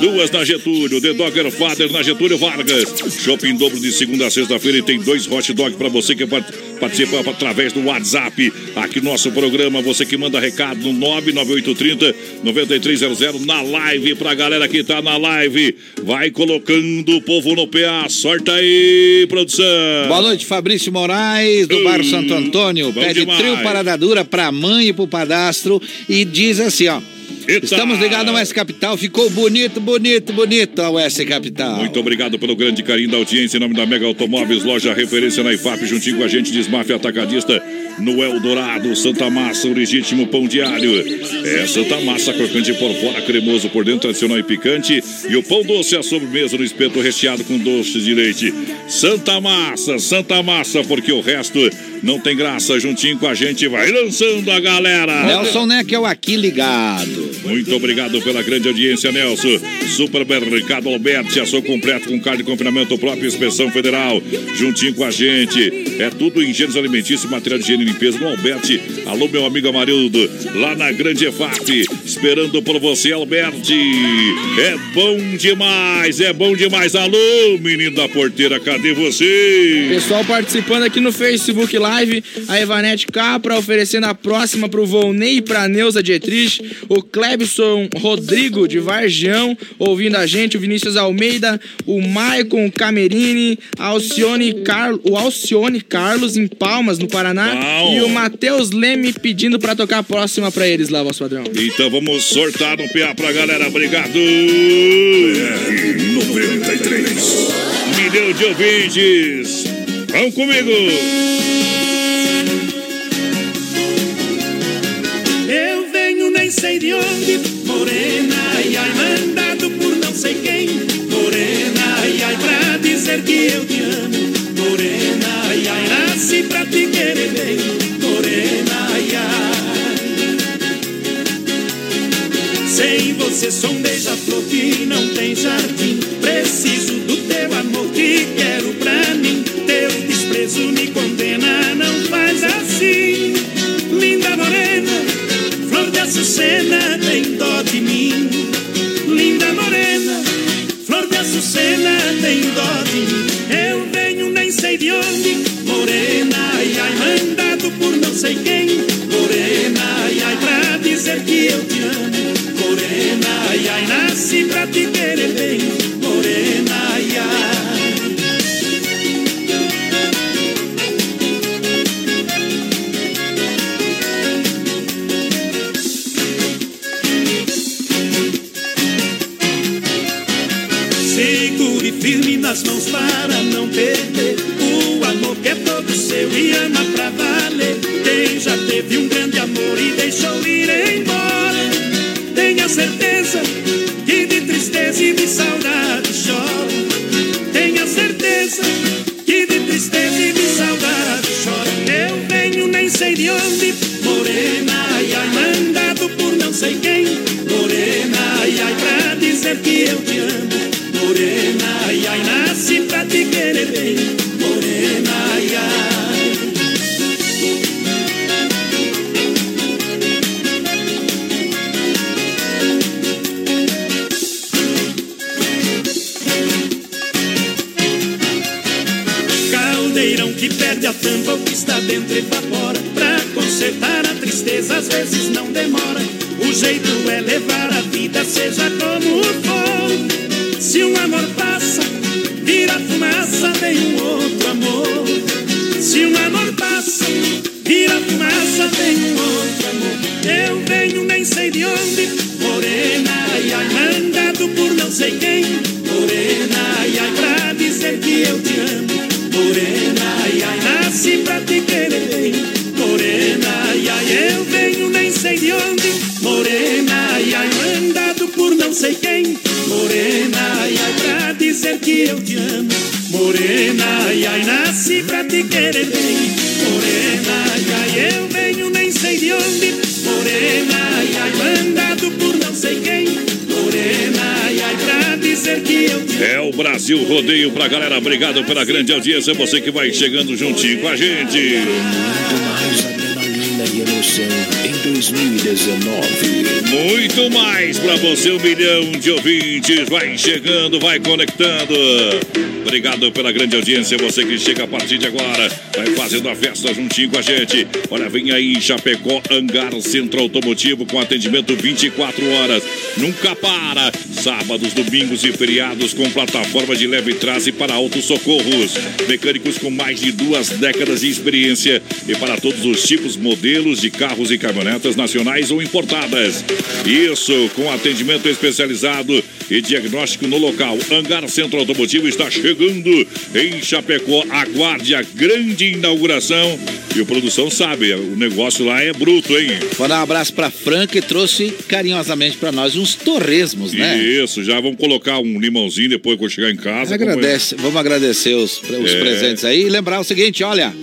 S1: Duas na Getúlio, The Dogger Father na Getúlio Vargas. Shopping dobro de segunda a sexta-feira e tem dois hot dog pra você que part- participa através do WhatsApp. Aqui no nosso programa, você que manda recado no 99830 9300 na live pra galera que tá na live. Vai colocando o povo no PA. Sorta aí, produção.
S4: Boa noite, Fabrício Moraes, do Bar Santo Antônio. Pede
S1: demais.
S4: trio parada dura pra mãe e pro padastro e diz assim, ó. Estamos ligados ao S Capital, ficou bonito, bonito, bonito ao S Capital.
S1: Muito obrigado pelo grande carinho da audiência. Em nome da Mega Automóveis, loja referência na IFAP, juntinho com a gente, Desmafia Atacadista, no Eldorado, Santa Massa, o legítimo pão alho. É Santa Massa, crocante por fora, cremoso por dentro, tradicional e picante. E o pão doce, a sobremesa no espeto recheado com doce de leite. Santa Massa, Santa Massa, porque o resto não tem graça. Juntinho com a gente, vai lançando a galera.
S4: Nelson Neck é o aqui ligado.
S1: Muito obrigado pela grande audiência, Nelson. Supermercado Alberti, ação completo com carne de confinamento próprio, inspeção federal. Juntinho com a gente. É tudo em gêneros alimentícios, material de higiene limpeza no Alberti. Alô, meu amigo Amarildo, lá na Grande EFAP. Esperando por você, Alberti. É bom demais, é bom demais. Alô, menino da porteira, cadê você?
S5: Pessoal participando aqui no Facebook Live, a Evanete Capra oferecendo a próxima pro Volney e pra Neuza Dietrich, o Clebson Rodrigo de Varjão ouvindo a gente, o Vinícius Almeida, o Maicon Camerini, Alcione Car... o Alcione Carlos em Palmas, no Paraná,
S1: Bom.
S5: e o Matheus Leme pedindo pra tocar a próxima pra eles lá, vosso padrão.
S1: Então vamos sortar no PA pra galera. Obrigado.
S7: 93.
S1: Milhão de ouvintes. Vão comigo.
S6: Eu venho nem sei de onde, morena, ai ai, mandado por não sei quem. Morena, ai ai, pra dizer que eu te amo.
S13: Te querer bem, morena, ai. Sem você sou um beija-flor que não tem jardim. Preciso do teu amor que quero pra mim. Teu desprezo me condena, não faz assim. Linda morena, flor de açucena, tem dó de mim. Linda morena, flor de açucena, tem dó de mim. Eu venho nem sei de onde, sei quem. Morena, ai, ai, pra dizer que eu te amo. Morena, ai, ai, nasci pra te querer bem. Morena, ai, ai. Firme nas mãos para não perder dizer
S1: Brasil Rodeio pra galera. Obrigado pela grande audiência. Você que vai chegando juntinho com a gente.
S3: Em 2019.
S1: Muito mais pra você, um milhão de ouvintes. Vai chegando, vai conectando. Obrigado pela grande audiência. Você que chega a partir de agora, vai fazendo a festa juntinho com a gente. Olha, vem aí, Chapecó, Hangar Centro Automotivo com atendimento 24 horas. Nunca para. Sábados, domingos e feriados com plataforma de leve trás e para autos socorros. Mecânicos com mais de duas décadas de experiência e para todos os tipos, modelos de carros e caminhonetas nacionais ou importadas. Isso, com atendimento especializado e diagnóstico no local. Hangar Centro Automotivo está chegando em Chapecó. Aguarde a grande inauguração. E o produção sabe, o negócio lá é bruto, hein?
S4: Vou dar um abraço pra Fran, que trouxe carinhosamente pra nós uns torresmos, né?
S1: Isso, já vamos colocar um limãozinho depois que eu chegar em casa.
S4: Agradece, vamos agradecer os, os
S1: É.
S4: presentes aí e lembrar o seguinte, olha,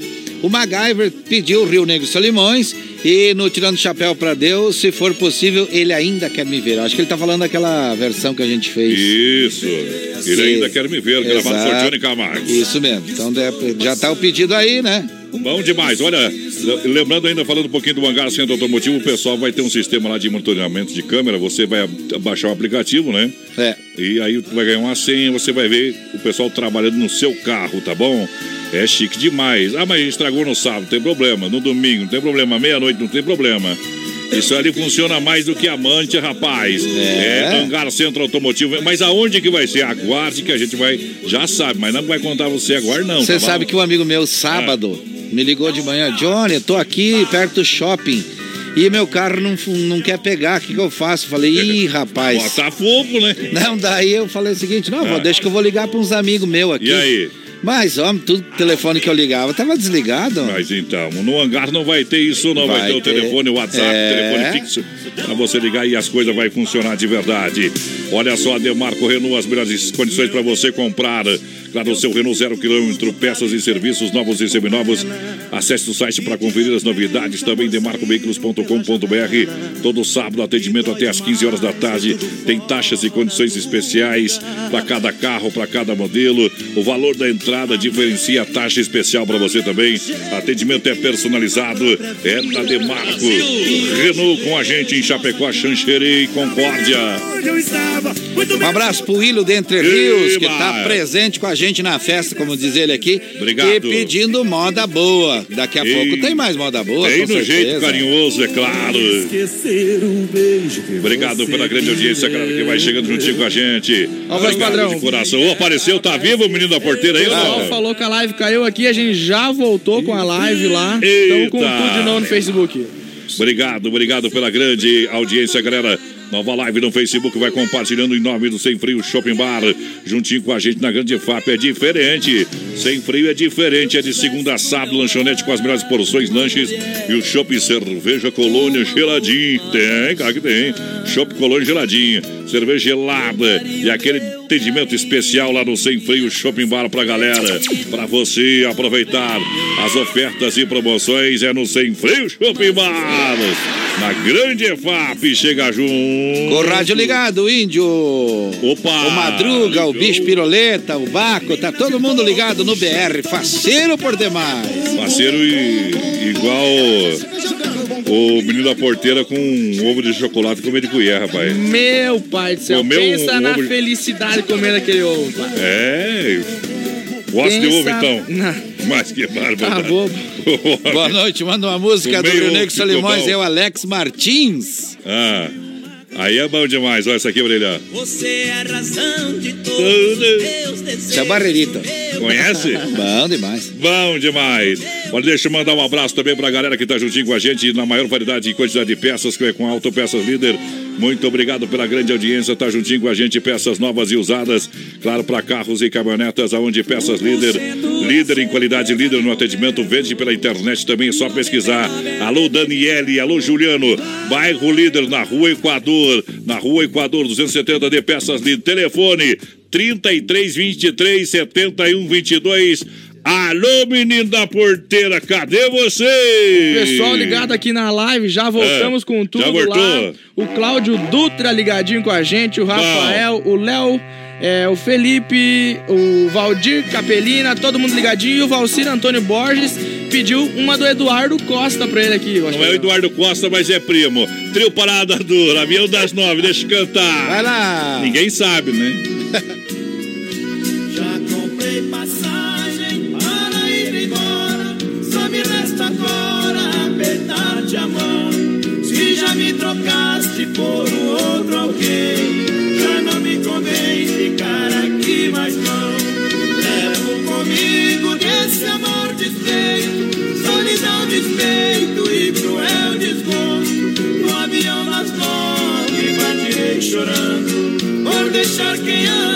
S4: o MacGyver pediu o Rio Negro Solimões e no Tirando o Chapéu pra Deus, se for possível, ele ainda quer me ver. Acho que ele tá falando daquela versão que a gente fez.
S1: Isso. Ele
S4: Sim.
S1: ainda quer me ver, gravado por
S4: Exato.
S1: Johnny Camargo.
S4: Isso mesmo. Então já tá o pedido aí, né?
S1: Bom demais. Olha, le- lembrando ainda, falando um pouquinho do Hangar Centro Automotivo, o pessoal vai ter um sistema lá de monitoramento de câmera. Você vai baixar o aplicativo, né?
S4: É.
S1: E aí vai ganhar uma senha, você vai ver o pessoal trabalhando no seu carro, tá bom? É chique demais. Ah, mas estragou no sábado, não tem problema. No domingo, não tem problema. Meia-noite, não tem problema. Isso ali funciona mais do que amante, rapaz. É. Hangar Centro Automotivo. Mas aonde que vai ser? Aguarde que a gente vai. Já sabe, mas não vai contar você agora, não.
S4: Você
S1: tá
S4: sabe
S1: bom?
S4: que um amigo meu, sábado, me ligou de manhã. Johnny, eu tô aqui perto do shopping e meu carro não, não quer pegar. O que, que eu faço? Falei, ih, rapaz.
S1: Bota fogo, né?
S4: Não, daí eu falei o seguinte: não,
S1: Ah.
S4: vou, deixa que eu vou ligar para uns amigos meus aqui.
S1: E aí?
S4: Mas, homem, tudo telefone que eu ligava tava desligado.
S1: Mas então, no hangar não vai ter isso, não. Vai,
S4: Vai
S1: ter o telefone, o WhatsApp,
S4: É.
S1: telefone fixo. Pra você ligar e as coisas vai funcionar de verdade. Olha só, Demarco Renault, as melhores condições para você comprar. Claro, o seu Renault zero quilômetro, peças e serviços novos e seminovos. Acesse o site para conferir as novidades. Também demarcoveículos.com.br. Todo sábado, atendimento até às 15 horas da tarde. Tem taxas e condições especiais para cada carro, para cada modelo. O valor da entrada diferencia a taxa especial para você também. Atendimento é personalizado. É da Demarco. Renault com a gente em Chapecó, Xanxerê e Concórdia.
S4: Um abraço pro Willo de Entre Rios, que
S1: Eba!
S4: tá presente com a gente na festa, como diz ele aqui.
S1: Obrigado.
S4: E pedindo moda boa. Daqui a
S1: Ei.
S4: pouco tem mais moda boa, com
S1: no jeito carinhoso, é claro. Obrigado pela grande audiência, galera, que vai chegando juntinho com a gente. Obrigado
S5: padrão.
S1: de coração. Ô, apareceu, tá vivo o menino da porteira aí
S5: O
S1: ou
S5: pessoal
S1: não?
S5: falou que a live caiu aqui, a gente já voltou com a live lá.
S1: Eita.
S5: Estamos com tudo de novo no Facebook.
S1: Obrigado, obrigado pela grande audiência, galera. Nova live no Facebook, vai compartilhando em nome do Sem Frio Shopping Bar, juntinho com a gente na Grande FAP. É diferente. Sem Frio é diferente. É de segunda a sábado, lanchonete com as melhores porções, lanches e o Shopping Cerveja Colônia geladinho. Tem, claro que tem. Shopping Colônia geladinho, cerveja gelada e aquele atendimento especial lá no Sem Frio Shopping Bar pra galera. Pra você aproveitar as ofertas e promoções é no Sem Frio Shopping Bar. Na Grande EFAP, chega junto.
S4: Com o rádio ligado, o índio.
S1: Opa!
S4: O Madruga, o Bicho Piroleta, o Baco, tá todo mundo ligado no BR. Faceiro por demais.
S1: Parceiro e, igual o menino da porteira com um ovo de chocolate comer de colher, rapaz.
S5: Meu pai do céu,
S1: Comeu
S5: pensa
S1: um
S5: na
S1: ovo de-
S5: felicidade comendo aquele ovo. pai.
S1: É. Gosta de ovo, então?
S5: na-
S1: Mas que bárbaro.
S5: Tá bobo.
S4: Boa noite, manda uma música do Rio Negro Solimões, é o Alex Martins.
S1: Ah, aí é bom demais. Olha essa aqui, brilhar.
S6: Você é a razão de todos os meus desejos.
S4: É barreirita.
S1: Conhece?
S4: Bom demais.
S1: Bom demais. Olha, deixa eu mandar um abraço também pra galera que tá juntinho com a gente na maior variedade e quantidade de peças, que é com a Autopeças Líder. Muito obrigado pela grande audiência, tá juntinho com a gente, peças novas e usadas, claro, para carros e caminhonetas, aonde peças líder, líder em qualidade, líder no atendimento, vende pela internet também, é só pesquisar. Alô Daniele, alô Juliano, bairro líder na Rua Equador, na Rua Equador 270 de peças líder, telefone 33 23 71 22. Alô, menino da porteira, cadê você?
S5: Pessoal ligado aqui na live, já voltamos
S1: É,
S5: com
S1: já
S5: tudo
S1: voltou?
S5: lá. O Cláudio Dutra ligadinho com a gente, o Rafael, o Léo, é, o Felipe, o Valdir Capelina, todo mundo ligadinho. E o Valcir Antônio Borges pediu uma do Eduardo Costa pra ele aqui.
S1: Não é o Eduardo Costa, mas é primo. Trio Parada Dura, avião das nove, deixa eu cantar.
S4: Vai lá.
S1: Ninguém sabe, né?
S6: deixar quem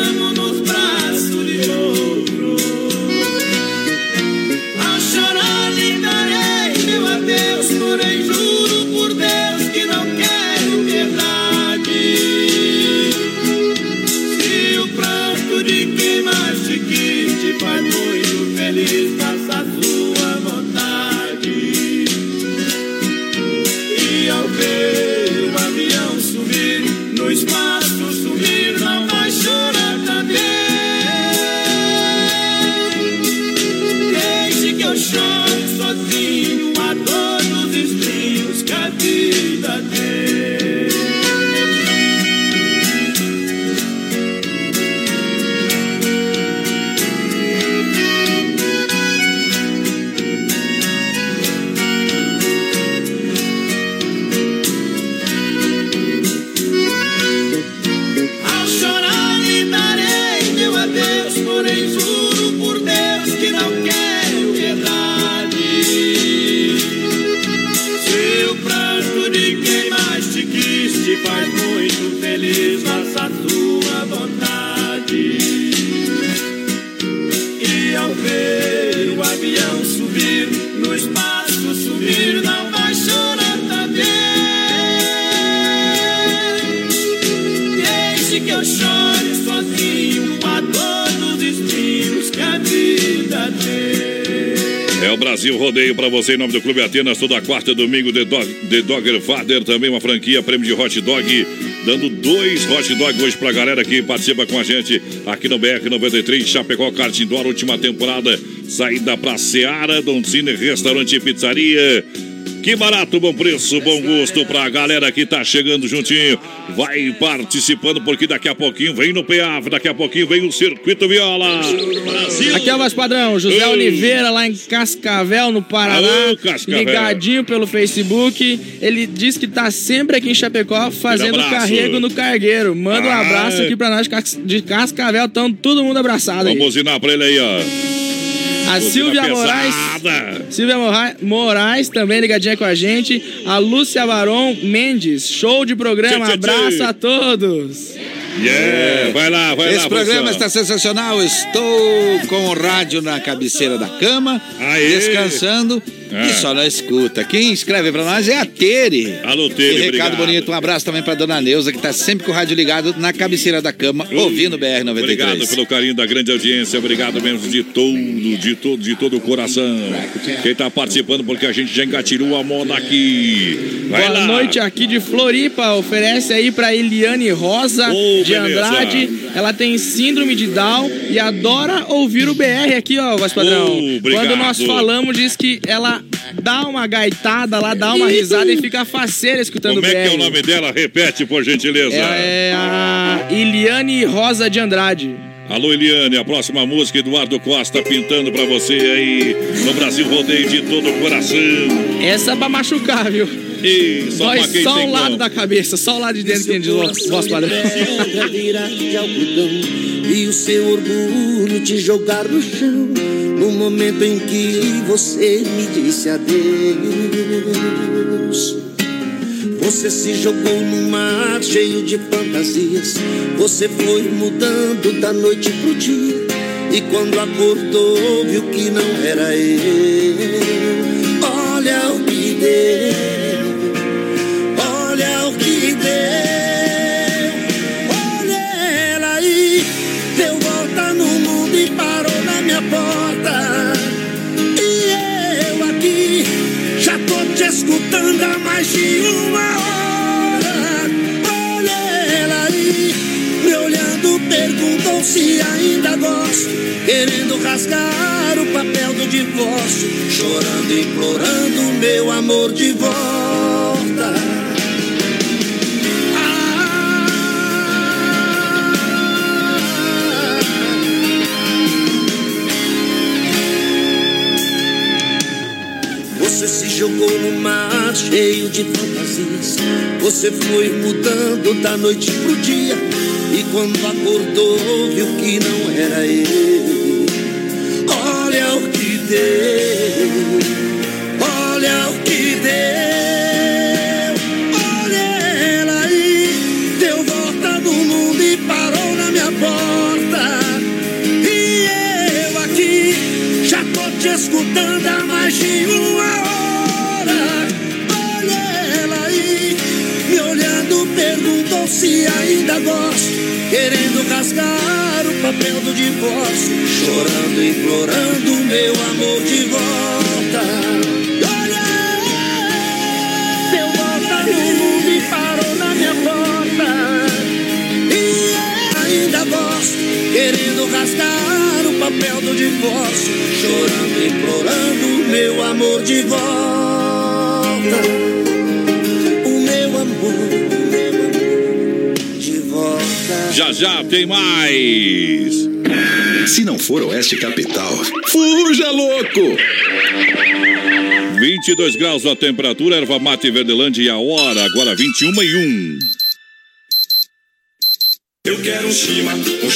S1: você em nome do Clube Atenas, toda quarta e domingo, The, Dog, The Dogger Father, também uma franquia, prêmio de hot dog, dando dois hot dog hoje pra galera que participa com a gente aqui no BR 93, Chapecó Kart Indoor, última temporada, saída pra Seara, Don Cine, restaurante e pizzaria. Que barato, bom preço, bom gosto pra galera que tá chegando juntinho. Vai participando, porque daqui a pouquinho vem no PA, daqui a pouquinho vem o Circuito Viola. Brasil!
S5: Aqui é o voz padrão, José
S1: Ô.
S5: Oliveira, lá em Cascavel, no Paraná.
S1: Alô, Cascavel.
S5: Ligadinho pelo Facebook. Ele diz que tá sempre aqui em Chapecó fazendo
S1: abraço.
S5: carrego no cargueiro. Manda um
S1: Ah.
S5: abraço aqui pra nós de Cascavel. Tão todo mundo abraçado aí.
S1: Vamos buzinar pra ele aí, ó.
S5: A Silvia Moraes. Silvia Moraes também ligadinha com a gente. A Lúcia Varon Mendes. Show de programa.
S1: Tchê, tchê, tchê.
S5: Abraço a todos.
S1: Yeah, vai lá, vai
S4: Esse
S1: lá.
S4: programa
S1: moção.
S4: está sensacional. Estou com o rádio na cabeceira da cama,
S1: Aê.
S4: descansando
S1: Ah.
S4: e só na escuta. Quem escreve pra nós é a Tere.
S1: Alô,
S4: Que
S1: Tere,
S4: recado
S1: obrigado.
S4: bonito. Um abraço também pra dona Neuza, que tá sempre com o rádio ligado na cabeceira da cama, ouvindo o BR-93.
S1: Obrigado pelo carinho da grande audiência, obrigado mesmo de todo, de todo, de todo o coração. Quem tá participando, porque a gente já engatilhou a moda aqui. Vai
S5: Boa
S1: lá.
S5: noite aqui de Floripa. Oferece aí pra Eliane Rosa
S1: Ô,
S5: de
S1: beleza.
S5: Andrade. Ela tem síndrome de Down e adora ouvir o BR aqui, ó, voz padrão.
S1: Obrigado.
S5: Quando nós falamos, diz que ela dá uma gaitada lá, dá uma risada e fica faceira escutando
S1: Como
S5: o BR.
S1: é que é o nome dela? Repete, por gentileza.
S5: Ela é a Eliane Rosa de Andrade.
S1: Alô, Eliane, a próxima música, Eduardo Costa pintando pra você aí no Brasil Rodeio de todo o coração.
S5: Essa é pra machucar, viu?
S1: E só
S5: Nós
S1: pra
S5: só um lado
S1: como.
S5: da cabeça, só o lado de dentro que de voz voz padrão.
S8: De e o seu orgulho te jogar no chão no momento em que você me disse adeus. Você se jogou num mar cheio de fantasias. Você foi mudando da noite pro dia. E quando acordou, viu que não era eu. Olha o que deu. Se ainda gosto. Querendo rasgar o papel do divórcio, chorando, implorando meu amor de volta. Você se jogou no mar cheio de fantasias. Você foi mudando da noite pro dia. E quando acordou, viu que não era ele. Olha o que deu. Olha o que deu. Olha ela aí. Deu volta no mundo e parou na minha porta. E eu aqui já tô te escutando há mais de uma hora. Olha ela aí, me olhando, perguntou se ainda gosto. Querendo rasgar o papel do divórcio, chorando, implorando meu amor de volta. Olha, deu volta no mundo e parou na minha porta. E ainda gosto, querendo rasgar o papel do divórcio, chorando, implorando meu amor de volta.
S1: Já já tem mais.
S14: Se não for Oeste Capital, fuja louco!
S1: 22 graus a temperatura, erva mate Verdelândia e a hora, agora 21 e 1.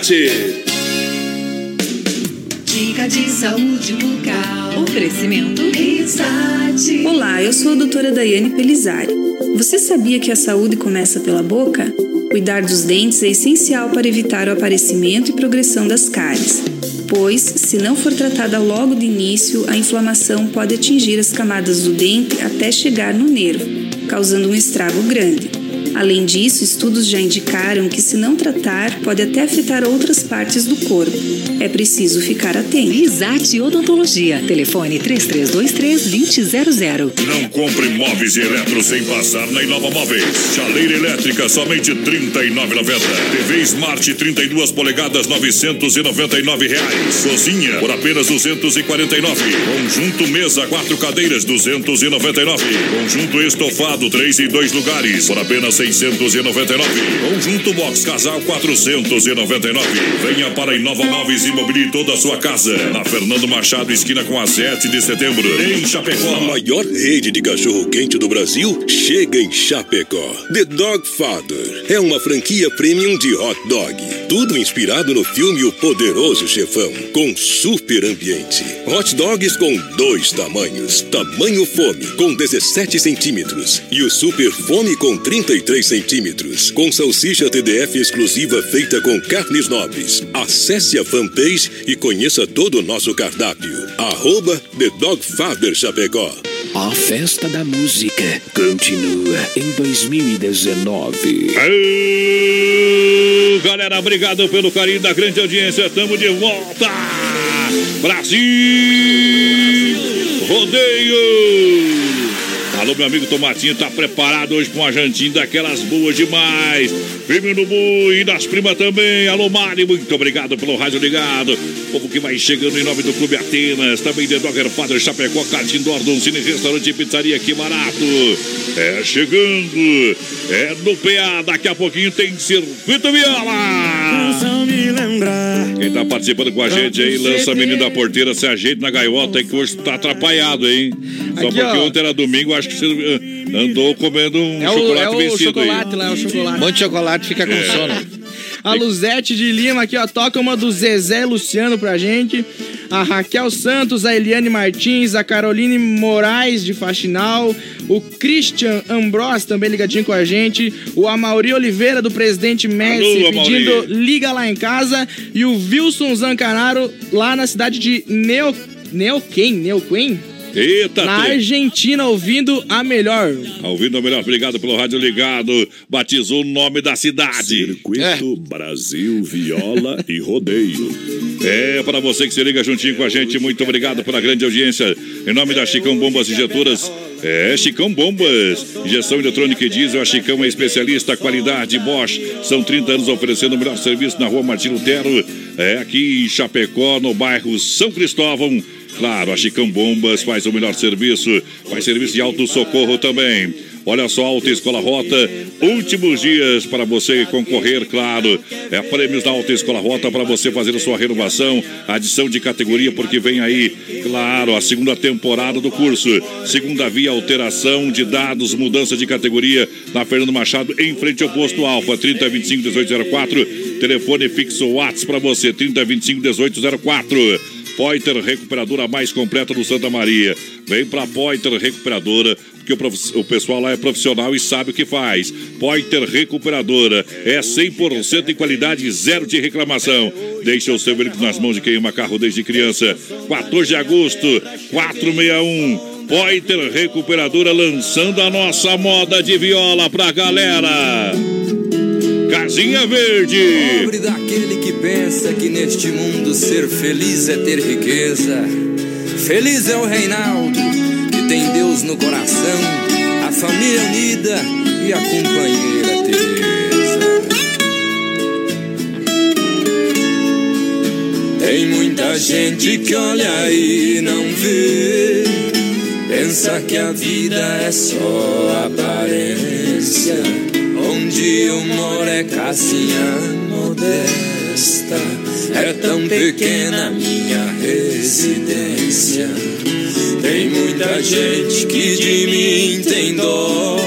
S15: tchê!
S16: Dica de saúde bucal. Oferecimento Risate.
S17: Olá, eu sou a doutora Daiane Pelizari. Você sabia que a saúde começa pela boca? Cuidar dos dentes é essencial para evitar o aparecimento e progressão das cáries, pois, se não for tratada logo de início, a inflamação pode atingir as camadas do dente até chegar no nervo, causando um estrago grande. Além disso, estudos já indicaram que, se não tratar, pode até afetar outras partes do corpo. É preciso ficar atento.
S9: Risate Odontologia. Telefone 3323-2000.
S7: Não compre móveis e eletros sem passar na Inova Móveis. Chaleira elétrica somente R$ 39,90. TV Smart 32 polegadas 999 reais. Cozinha por apenas R$ 249. Conjunto mesa quatro cadeiras R$ 299. Conjunto estofado três e dois lugares por apenas 699. Conjunto box casal 499. Venha para Inova Móveis e mobilie toda a sua casa. Na Fernando Machado, esquina com a 7 de setembro, em Chapecó.
S10: A maior rede de cachorro-quente do Brasil chega em Chapecó. The Dog Father é uma franquia premium de hot dog. Tudo inspirado no filme O Poderoso Chefão, com super ambiente. Hot dogs com dois tamanhos. Tamanho fome, com 17 centímetros. E o super fome com 33 centímetros. Com salsicha TDF exclusiva feita com carnes nobres. Acesse a fanpage e conheça todo o nosso cardápio. Arroba The Dog Father Chapecó.
S3: A festa da música continua em 2019.
S1: Aê, galera, obrigado pelo carinho da grande audiência. Tamo de volta. Brasil! Rodeio! Alô, meu amigo Tomatinho, tá preparado hoje com uma jantinha daquelas boas demais. Firme no boi, das primas também. Alô, Mari, muito obrigado pelo rádio ligado. Povo que vai chegando em nome do Clube Atenas. Também The Dogger Father Chapecó, Karting Dordon, Cine Restaurante e Pizzaria, que barato. É chegando, é no PA. Daqui a pouquinho tem Circuito Viola. Quem tá participando com a gente aí, lança menino da porteira, se ajeita na gaiota aí que hoje tá atrapalhado, hein? Só
S5: Aqui,
S1: porque
S5: ó.
S1: ontem era domingo, acho que você eh, andou comendo um
S5: É o,
S1: chocolate
S5: é o
S1: vencido
S5: chocolate
S1: aí.
S5: lá, é o chocolate.
S4: Monte de chocolate fica com
S1: É.
S4: sono.
S5: A Luzete de Lima aqui, ó, toca uma do Zezé Luciano pra gente. A Raquel Santos, a Eliane Martins, a Caroline Moraes de Faxinal, o Christian Ambros também ligadinho com a gente, o Amauri Oliveira do Presidente Messi
S1: Alô, Amauri.
S5: pedindo liga lá em casa e o Wilson Zancanaro lá na cidade de Neo Neuquén, Neuquén?
S1: Eita,
S5: Na. Argentina ouvindo a melhor.
S1: Ouvindo o melhor, obrigado pelo rádio ligado. Batizou o nome da cidade.
S7: Circuito Brasil Viola e Rodeio.
S1: É, para você que se liga juntinho com a gente, muito obrigado pela grande audiência. Em nome da Chicão Bombas Injetoras, é Chicão Bombas. Injeção eletrônica e diesel, a Chicão é especialista, qualidade Bosch. São 30 anos oferecendo o melhor serviço na rua Martino Lutero, é aqui em Chapecó, no bairro São Cristóvão. Claro, a Chicão Bombas faz o melhor serviço, faz serviço de auto-socorro também. Olha só, Alta Escola Rota, últimos dias para você concorrer, claro. É prêmios da Alta Escola Rota para você fazer a sua renovação, adição de categoria, porque vem aí, claro, a segunda temporada do curso. Segunda via, alteração de dados, mudança de categoria na Fernando Machado, em frente ao posto Alfa, 3025 1804. Telefone fixo WhatsApp para você, 3025 1804. Poiter Recuperadora mais completa do Santa Maria. Vem pra Poiter Recuperadora, porque o, o pessoal lá é profissional e sabe o que faz. Poiter Recuperadora é 100% em qualidade, zero de reclamação. Deixe o seu veículo nas mãos de quem ama carro desde criança. 14 de agosto, 461. Poiter Recuperadora lançando a nossa moda de viola pra galera. Casinha Verde.
S18: Pobre daquele que pensa que neste mundo ser feliz é ter riqueza. Feliz é o Reinaldo, que tem Deus no coração, a família unida e a companheira Teresa. Tem muita gente que olha e não vê. Pensa que a vida é só aparência. Onde eu moro é casinha modesta. É tão pequena minha residência. Tem muita gente que de mim tem dó.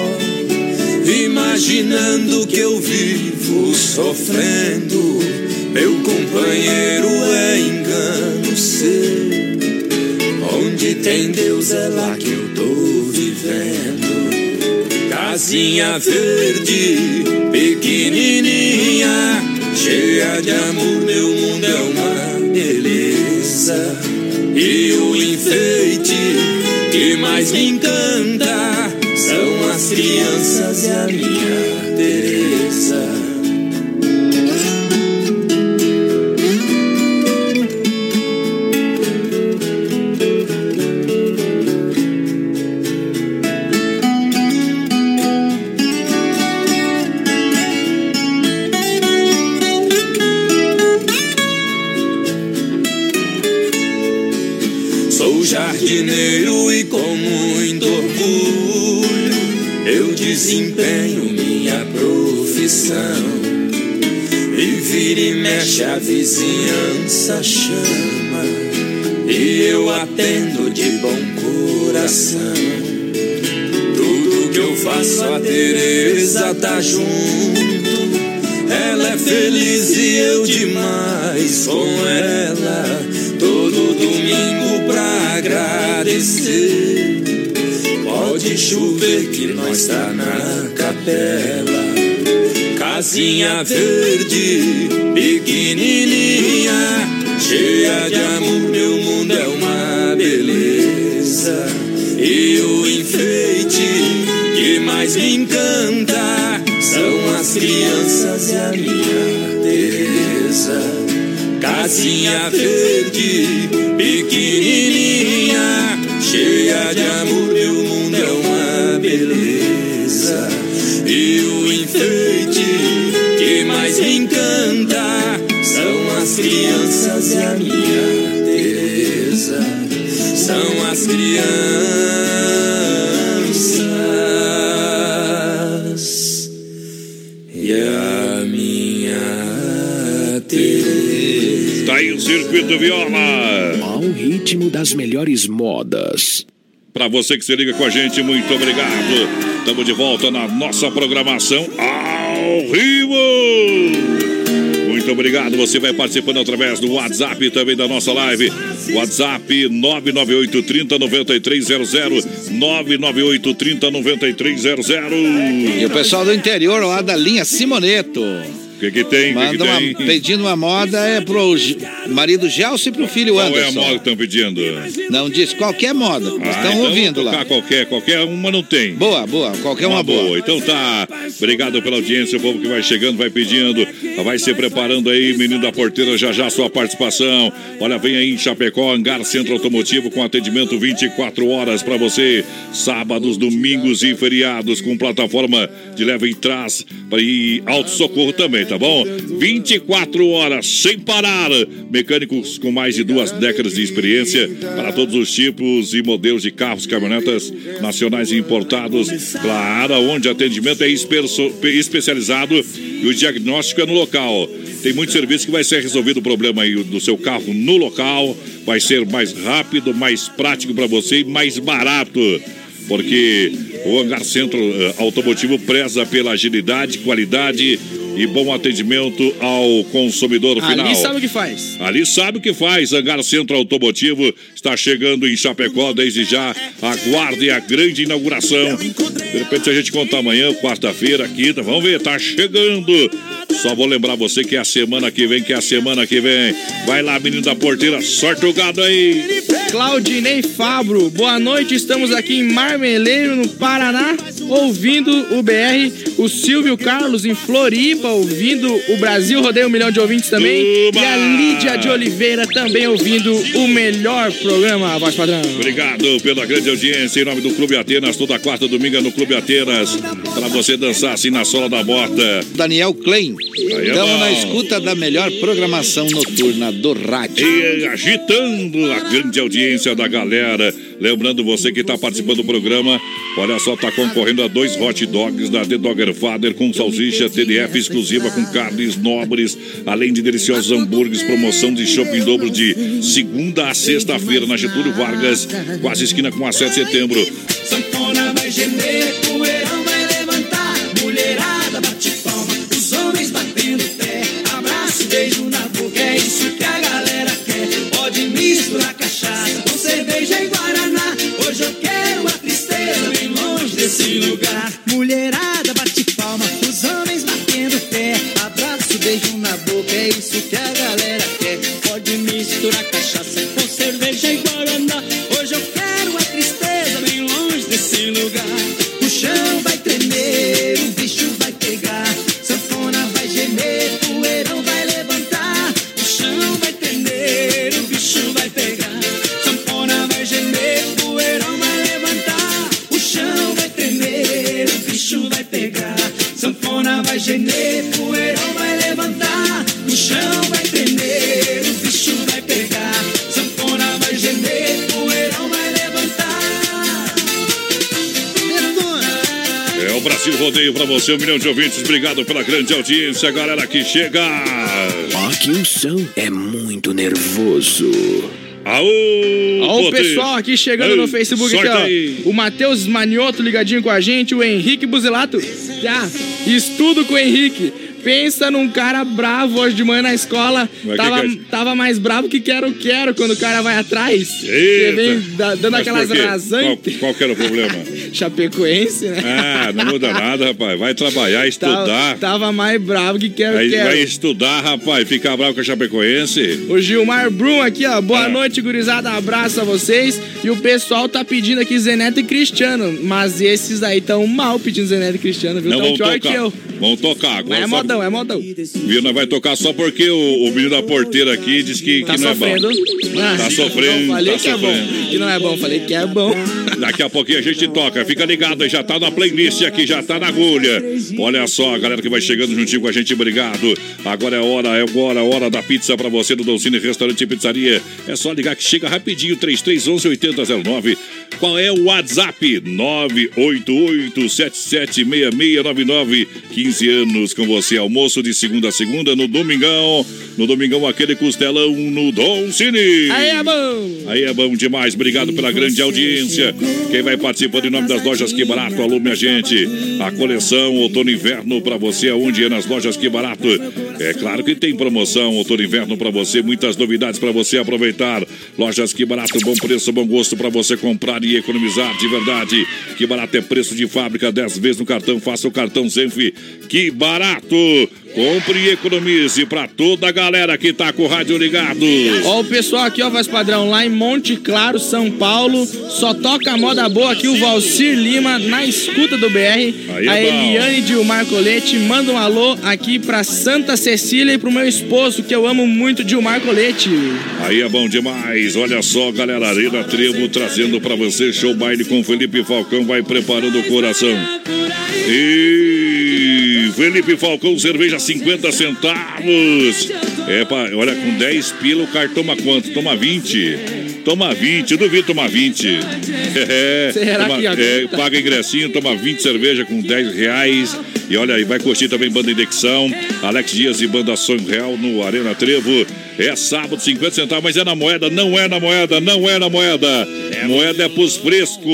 S18: Imaginando que eu vivo sofrendo. Meu companheiro é engano seu. Onde tem Deus é lá que eu tô vivendo. Casinha verde, pequenininha, cheia de amor, meu mundo é uma beleza. E o enfeite que mais me encanta são as crianças e a minha Teresa. Mexe a vizinhança chama e eu atendo de bom coração. Tudo que eu faço a Teresa tá junto. Ela é feliz e eu demais com ela. Todo domingo pra agradecer. Pode chover que nós tá na capela. Casinha verde, pequenininha, cheia de amor, meu mundo é uma beleza. E o enfeite que mais me encanta são as crianças e a minha Teresa. Casinha verde, pequenininha, cheia de amor, as crianças e a minha Teresa. São as crianças e a minha Teresa.
S1: Tá aí o Circuito Viola.
S3: Ao ritmo das melhores modas.
S1: Para você que se liga com a gente, muito obrigado. Estamos de volta na nossa programação ao vivo. Muito obrigado. Você vai participando através do WhatsApp também da nossa live. WhatsApp 998 30 9300 998 30 9300.
S4: E o pessoal do interior lá da linha Simoneto.
S1: Que, que tem? O que, que
S4: Manda uma,
S1: tem?
S4: pedindo uma moda é pro marido Gelson e pro filho
S1: Qual é a
S4: Anderson.
S1: moda que estão pedindo?
S4: Não disse qualquer moda.
S1: Ah,
S4: Estão
S1: então
S4: ouvindo lá.
S1: Qualquer, qualquer uma não tem.
S4: Boa, boa. Qualquer uma, boa.
S1: Então tá. Obrigado pela audiência, o povo que vai chegando, vai pedindo, vai se preparando aí, menino da porteira, já já sua participação. Olha, vem aí em Chapecó, Hangar Centro Automotivo com atendimento 24 horas para você. Sábados, domingos e feriados com plataforma de leva e trás e auto socorro também, tá bom? 24 horas sem parar. Mecânicos com mais de duas décadas de experiência para todos os tipos e modelos de carros, caminhonetas nacionais e importados. Claro, onde atendimento é especializado e o diagnóstico é no local. Tem muito serviço que vai ser resolvido o problema aí do seu carro no local. Vai ser mais rápido, mais prático para você e mais barato porque o Hangar Centro eh, Automotivo preza pela agilidade, qualidade e bom atendimento ao consumidor final.
S5: Ali sabe o que faz.
S1: Ali sabe o que faz. Hangar Centro Automotivo está chegando em Chapecó desde já. Aguarde a grande inauguração. De repente a gente conta amanhã, quarta-feira, quinta. Vamos ver, tá chegando. Só vou lembrar você que é a semana que vem, que é a semana que vem. Vai lá, menino da porteira, sorte o gado aí.
S5: Claudinei Fabro, boa noite, estamos aqui em Marmeleiro, no Paraná, ouvindo o BR. O Silvio Carlos em Floripa, ouvindo o Brasil Rodeio um milhão de ouvintes também.
S1: Uba!
S5: E a Lídia de Oliveira também ouvindo o melhor programa, voz padrão.
S1: Obrigado pela grande audiência. Em nome do Clube Atenas, toda quarta domingo é no Clube Atenas. Para você dançar assim na sola da bota.
S4: Daniel Klein.
S1: Aí é
S4: Estamos
S1: bom.
S4: na escuta da melhor programação noturna do rádio.
S1: E agitando a grande audiência da galera. Lembrando você que está participando do programa, olha só, está concorrendo a dois hot dogs da The Dogger Father com salsicha TDF exclusiva com carnes nobres, além de deliciosos hambúrgueres, promoção de shopping dobro de segunda a sexta-feira na Getúlio Vargas, quase esquina com a 7 de setembro.
S18: Sanfona vai gemer, lugar. Mulherada bate palma, os homens batendo pé, abraço, beijo na boca, é isso que a galera Gemer, poeirão vai levantar. O chão vai tremer, o bicho vai pegar. Sanfona vai gemer, poeirão vai levantar.
S1: É o Brasil Rodeio para você, um milhão de ouvintes. Obrigado pela grande audiência, galera que chega.
S3: Ó, que um som é muito nervoso.
S1: Aô,
S5: Ó, o pessoal aqui chegando
S1: Ei,
S5: no Facebook aqui, ó. O Matheus Manioto ligadinho com a gente, o Henrique Buzilato. Ah, estudo com o Henrique. Pensa num cara bravo hoje de manhã na escola.
S1: Mas
S5: Tava,
S1: que que é?
S5: tava mais bravo que quero-quero quando o cara vai atrás. Você
S1: Eita.
S5: vem da- dando
S1: Mas
S5: aquelas razões.
S1: Qual, qual que era o problema?
S5: Chapecoense, né?
S1: Ah, não muda nada, rapaz. Vai trabalhar, estudar.
S5: Tava, tava mais bravo que
S1: Vai,
S5: quero-quero.
S1: vai estudar, rapaz. Ficar bravo com a Chapecoense.
S5: O Gilmar Brum aqui, ó. Boa
S1: Ah.
S5: noite, gurizada. Abraço a vocês. E o pessoal tá pedindo aqui Zeneto e Cristiano. Mas esses aí tão mal pedindo Zeneto e Cristiano, viu?
S1: Não
S5: tão pior
S1: tocar.
S5: que eu.
S1: Vão tocar.
S5: Mas
S1: Agora
S5: é
S1: só-
S5: modão, é modão.
S1: Viu? Nós vai tocar só porque o, o menino da porteira aqui diz que,
S5: Tá
S1: que não
S5: sofrendo.
S1: é bom.
S5: Ah,
S1: Tá sofrendo,
S5: Não falei
S1: tá
S5: que é
S1: sofrendo.
S5: bom. Que não é bom, falei que é bom.
S1: Daqui a pouquinho a gente toca. Fica ligado aí, já tá na playlist aqui, já tá na agulha. Olha só, a galera que vai chegando juntinho com a gente, obrigado. Agora é hora, é agora hora da pizza pra você do Dolcine Restaurante e Pizzaria. É só ligar que chega rapidinho, 3311 8009. Qual é o WhatsApp? 988776699. 15 anos com você, almoço de segunda a segunda no domingão. No domingão, aquele costelão no Dom Cine.
S5: Aí é bom.
S1: Aí é bom demais, obrigado pela grande audiência. Quem vai participando em nome das lojas Que Barato, alô minha gente. A coleção outono inverno pra você, aonde é nas lojas Que Barato. É claro que tem promoção outono inverno pra você, muitas novidades pra você aproveitar. Lojas Que Barato, bom preço, bom gosto pra você comprar e economizar de verdade. Que Barato é preço de fábrica, 10 vezes no cartão, faça o cartão Zenf. Que Barato. Compre e economize pra toda a galera que tá com o rádio ligado.
S5: Ó, o pessoal aqui, ó, voz padrão, lá em Monte Claro, São Paulo. Só toca moda boa aqui, o Valcir Lima, na escuta do BR.
S1: Aí é
S5: a
S1: bom.
S5: Eliane Dilmar Colete manda um alô aqui pra Santa Cecília e pro meu esposo, que eu amo muito, Dilmar Colete.
S1: Aí é bom demais. Olha só, galera, Arena Trevo trazendo pra você show baile com Felipe Falcão. Vai preparando o coração. E Felipe Falcão, cerveja 50 centavos. É, pá, olha, com 10 pila o cara toma quanto? Toma 20. Toma 20, eu duvido tomar 20. É,
S5: Será
S1: toma-
S5: que
S1: é, paga ingressinho, toma 20 cerveja com 10 reais. E olha aí, vai curtir também Banda Indexão, Alex Dias e Banda Sonho Real no Arena Trevo. É sábado, 50 centavos, mas é na moeda, não é na moeda, não é na moeda. Moeda é pros frescos.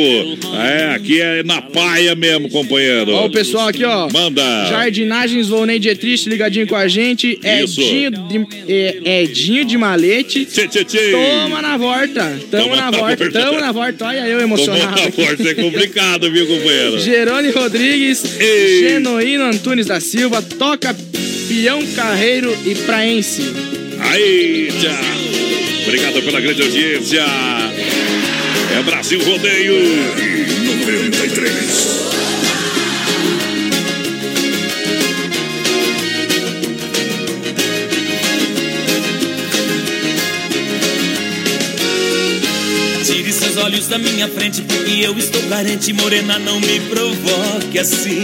S1: É, aqui é na paia mesmo, companheiro.
S5: Ó, o pessoal aqui, ó.
S1: Manda.
S5: Jardinagens Volney Dietrich ligadinho com a gente.
S1: Isso.
S5: Edinho de, é, Edinho de Malete.
S1: Tchê, tchê, tchê.
S5: Toma na volta. Tamo
S1: Toma
S5: na
S1: na
S5: volta.
S1: volta.
S5: Tamo na volta. Olha eu emocionado.
S1: na
S5: aqui.
S1: porta, é complicado, viu, companheiro?
S5: Gerone Rodrigues, Genoíno Antunes da Silva, toca Pião Carreiro e Praense.
S1: Aí, tchau. Obrigado pela grande audiência. É Brasil Rodeio 93.
S6: Tire seus olhos da minha frente, porque eu estou carente. Morena, não me provoque assim.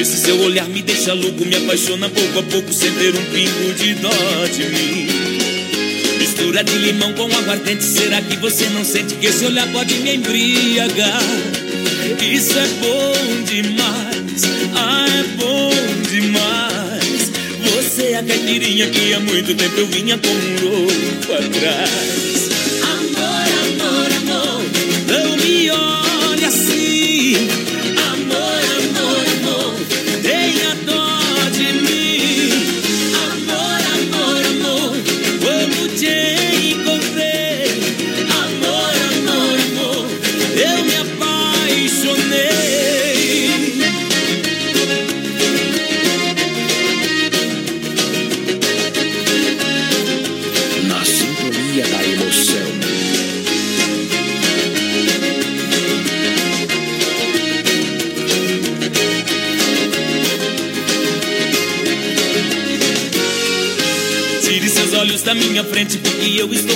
S6: Esse seu olhar me deixa louco, me apaixona pouco a pouco, sem ter um pingo de dó de mim. Mistura de limão com aguardente, será que você não sente que esse olhar pode me embriagar? Isso é bom demais, ah, é bom demais. Você é a caipirinha que há muito tempo eu vinha com um louco atrás.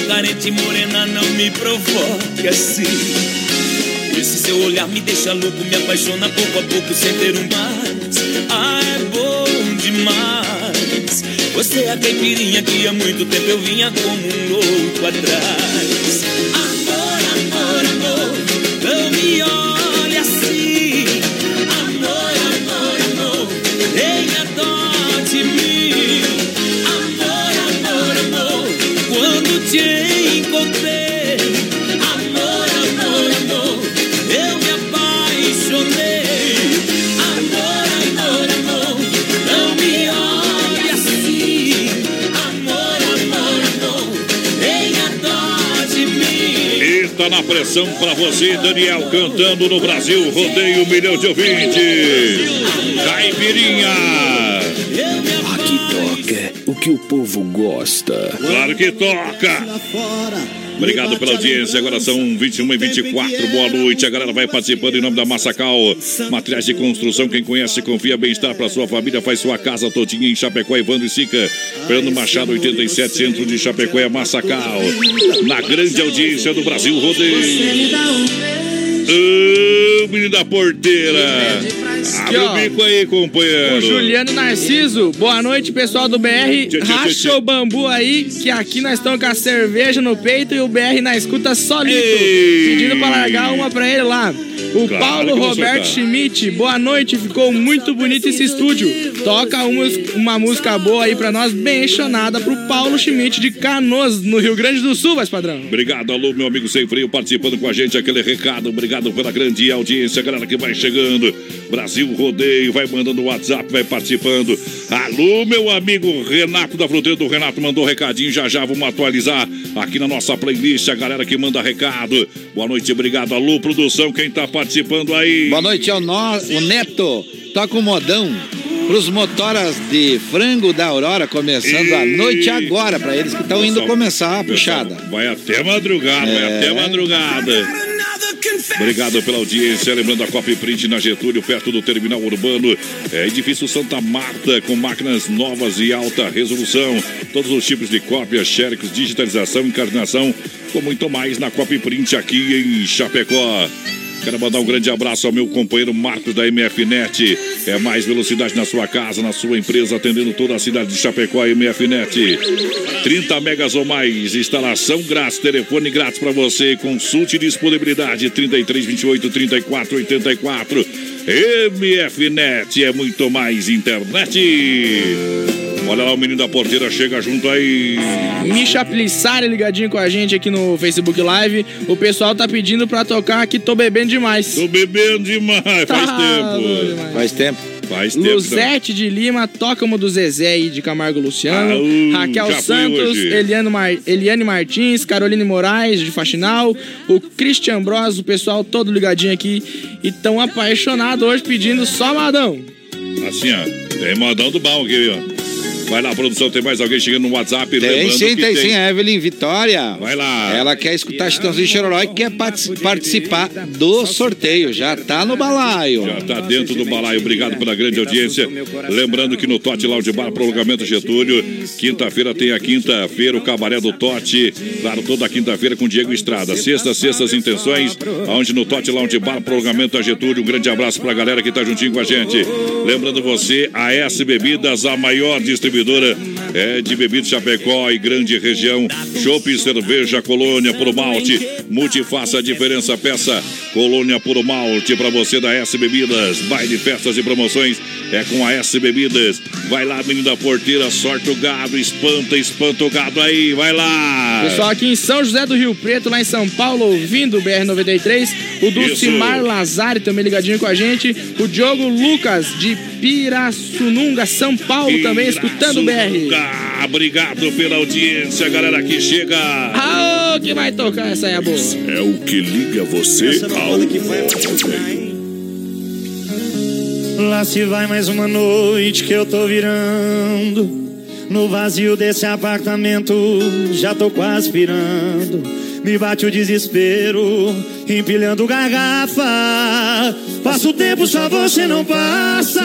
S6: Carente, morena, não me provoque assim. Esse seu olhar me deixa louco, me apaixona pouco a pouco, sem ter um mais. Ah, é bom demais. Você é a caipirinha que há muito tempo eu vinha como um louco atrás.
S1: Pressão para você, Daniel, cantando no Brasil, rodeio um milhão de ouvintes. Caipirinha.
S3: Aqui toca o que o povo gosta.
S1: Claro que toca. Obrigado pela audiência. Agora são 21 e 24. Boa noite. A galera vai participando em nome da Massacal. Materiais de construção. Quem conhece, confia. Bem-estar para sua família. Faz sua casa todinha em Chapecó, Evandro e Sica. Fernando Machado, 87, centro de Chapecó, é Massacal. Na grande audiência do Brasil Rodeio. Ô, menino da porteira. Abre o bico aí, companheiro.
S5: O Juliano Narciso, boa noite, pessoal do BR.
S1: Tchê, tchê, tchê,
S5: Racha
S1: tchê.
S5: o bambu aí, que aqui nós estamos com a cerveja no peito e o BR na escuta solito.
S1: Ei.
S5: Pedindo pra largar uma pra ele lá. O
S1: Claro
S5: Paulo Roberto. Schmidt, boa noite, ficou muito bonito esse estúdio. Toca uma, uma música boa aí pra nós, bem chonada pro Paulo Schmidt de Canoas, no Rio Grande do Sul, vai padrão.
S1: Obrigado, alô, meu amigo Sem Freio, participando com a gente, aquele recado. Obrigado pela grande audiência, galera que vai chegando. Brasil Rodeio, vai mandando o WhatsApp, vai participando. Alô, meu amigo Renato da Fruteira do Renato mandou um recadinho, já já vamos atualizar aqui na nossa playlist, a galera que manda recado. Boa noite, obrigado. Alô, produção, quem tá participando aí?
S4: Boa noite, é o, nó- o Neto. Toca o modão pros motoras de frango da Aurora, começando a noite agora, pra eles que estão indo começar a puxada.
S1: Vai até madrugada, vai
S4: É.
S1: até madrugada. Obrigado pela audiência. Lembrando a Copy Print na Getúlio, perto do terminal urbano. É, edifício Santa Marta, com máquinas novas e alta resolução. Todos os tipos de cópias, xerox, digitalização, encarnação, com muito mais na Copy Print aqui em Chapecó. Quero mandar um grande abraço ao meu companheiro Marcos da MFNet. É mais velocidade na sua casa, na sua empresa, atendendo toda a cidade de Chapecó, MFNet. 30 megas ou mais, instalação grátis, telefone grátis para você. Consulte disponibilidade 33 28 34 84. MFNet é muito mais internet. Olha lá, o menino da porteira chega junto aí.
S5: Misha Plissari ligadinho com a gente aqui no Facebook Live. O pessoal tá pedindo pra tocar aqui Tô Bebendo Demais.
S1: Tô bebendo demais, faz
S5: Tá
S1: tempo.
S4: Faz tempo.
S1: Faz tempo.
S5: Luzete de Lima, toca uma do Zezé e de Camargo Luciano.
S1: Ah, uh,
S5: Raquel Santos. Eliane, Mar- Eliane Martins, Caroline Moraes, de Faxinal. O Christian Bros, o pessoal todo ligadinho aqui. E tão apaixonado hoje pedindo só Madão.
S1: Assim, ó. Tem modão do bom aqui, ó. Vai lá, produção, tem mais alguém chegando no WhatsApp?
S4: Tem sim, tem sim, a Evelyn Vitória.
S1: Vai lá.
S4: Ela quer escutar Chitãozinho Chororó e quer partic- participar do sorteio. Já tá no balaio.
S1: Já tá dentro do balaio. Obrigado pela grande audiência. Lembrando que no Tote Lounge Bar, prolongamento Getúlio, quinta-feira tem a quinta-feira, o Cabaré do Tote. Claro, toda quinta-feira com Diego Estrada. Sexta, sextas intenções, onde no Tote Lounge Bar, prolongamento a Getúlio. Um grande abraço pra galera que tá juntinho com a gente. Lembrando você, a S Bebidas, a maior distribuidora é de bebidas Chapecó e grande região. Chopp cerveja Colônia Puro Malte. Multifaça a diferença, peça Colônia Puro Malte pra você da S Bebidas. Baile, festas e promoções é com a S Bebidas. Vai lá, menino da porteira, sorte o gado, espanta, espanta o gado aí, vai lá.
S5: Pessoal aqui em São José do Rio Preto, lá em São Paulo, ouvindo o BR-93. O Dulcimar. Lazari também ligadinho com a gente. O Diogo Lucas, de Pirassununga, São Paulo, também escutando BR.
S1: Ah, obrigado pela audiência, galera que chega.
S5: Aô, que vai tocar essa aí a boa.
S7: É o que liga você ao
S19: Lá se vai mais uma noite que eu tô virando. No vazio desse apartamento, já tô quase pirando. Me bate o desespero, empilhando garrafa. Passa o tempo, só você não passa.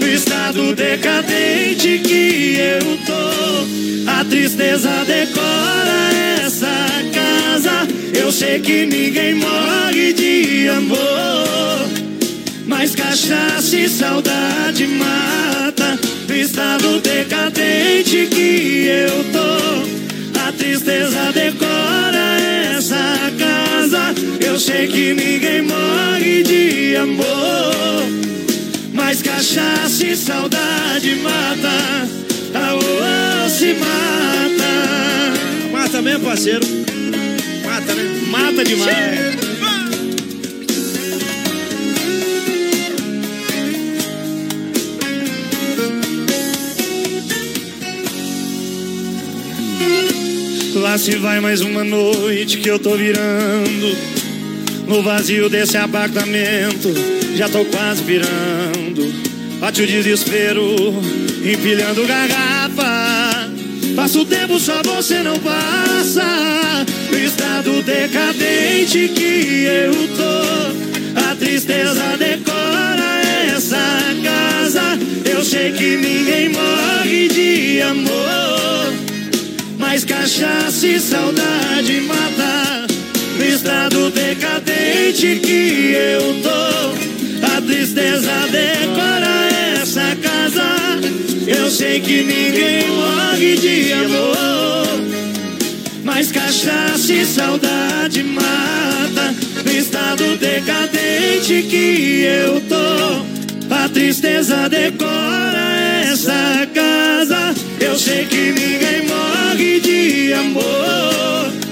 S19: No estado decadente que eu tô, a tristeza decora essa casa. Eu sei que ninguém morre de amor. Mas cachaça e saudade mata. No estado decadente que eu tô. A tristeza decora essa casa. Eu sei que ninguém morre de amor cachaça e saudade mata. Aô, se mata. Mata mesmo, parceiro. Mata, né? Mata demais. Lá se vai mais uma noite que eu tô virando No vazio desse apartamento. Já tô quase virando Bate o desespero Empilhando garrafa. Passa o tempo, só você não passa. No estado decadente que eu tô. A tristeza decora essa casa. Eu sei que ninguém morre de amor. Mas cachaça e saudade mata. No estado decadente que eu tô A tristeza decora essa casa. Eu sei que ninguém morre de amor Mas cachaça e saudade mata. No estado decadente que eu tô A tristeza decora essa casa. Eu sei que ninguém morre de amor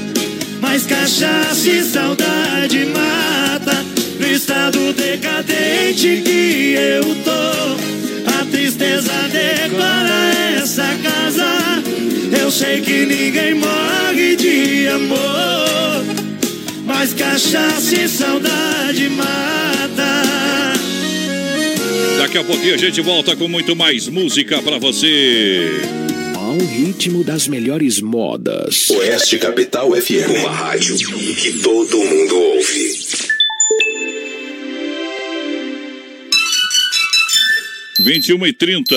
S19: Mas cachaça e saudade mata. No estado decadente que eu tô A tristeza declara essa casa. Eu sei que ninguém morre de amor. Mas cachaça e saudade mata.
S1: Daqui a pouquinho a gente volta com muito mais música pra você.
S3: Ao ritmo das melhores modas.
S10: Oeste Capital FM, uma rádio que todo mundo ouve.
S1: Vinte e uma e trinta.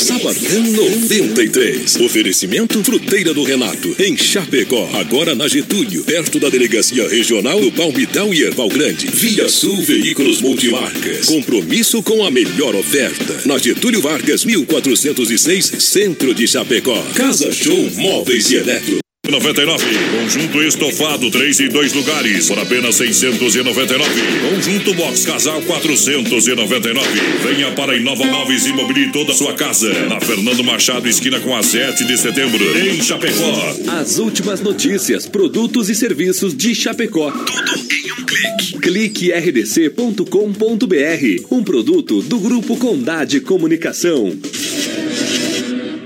S10: Sabadão 93. Oferecimento Fruteira do Renato, em Chapecó. Agora na Getúlio, perto da Delegacia Regional do Palmital e Erval Grande. Via Sul Veículos Multimarcas. Compromisso com a melhor oferta. Na Getúlio Vargas, 1406, Centro de Chapecó. Casa Show Móveis e Eletro.
S7: 99. Conjunto estofado, 3 e 2 lugares, por apenas 699. Conjunto box casal, 499. Venha para Inova Móveis e mobile toda a sua casa. Na Fernando Machado, esquina com a 7 de setembro, em Chapecó.
S20: As últimas notícias, produtos e serviços de Chapecó. Tudo em um clique. Clique rdc.com.br. Um produto do Grupo Condade Comunicação.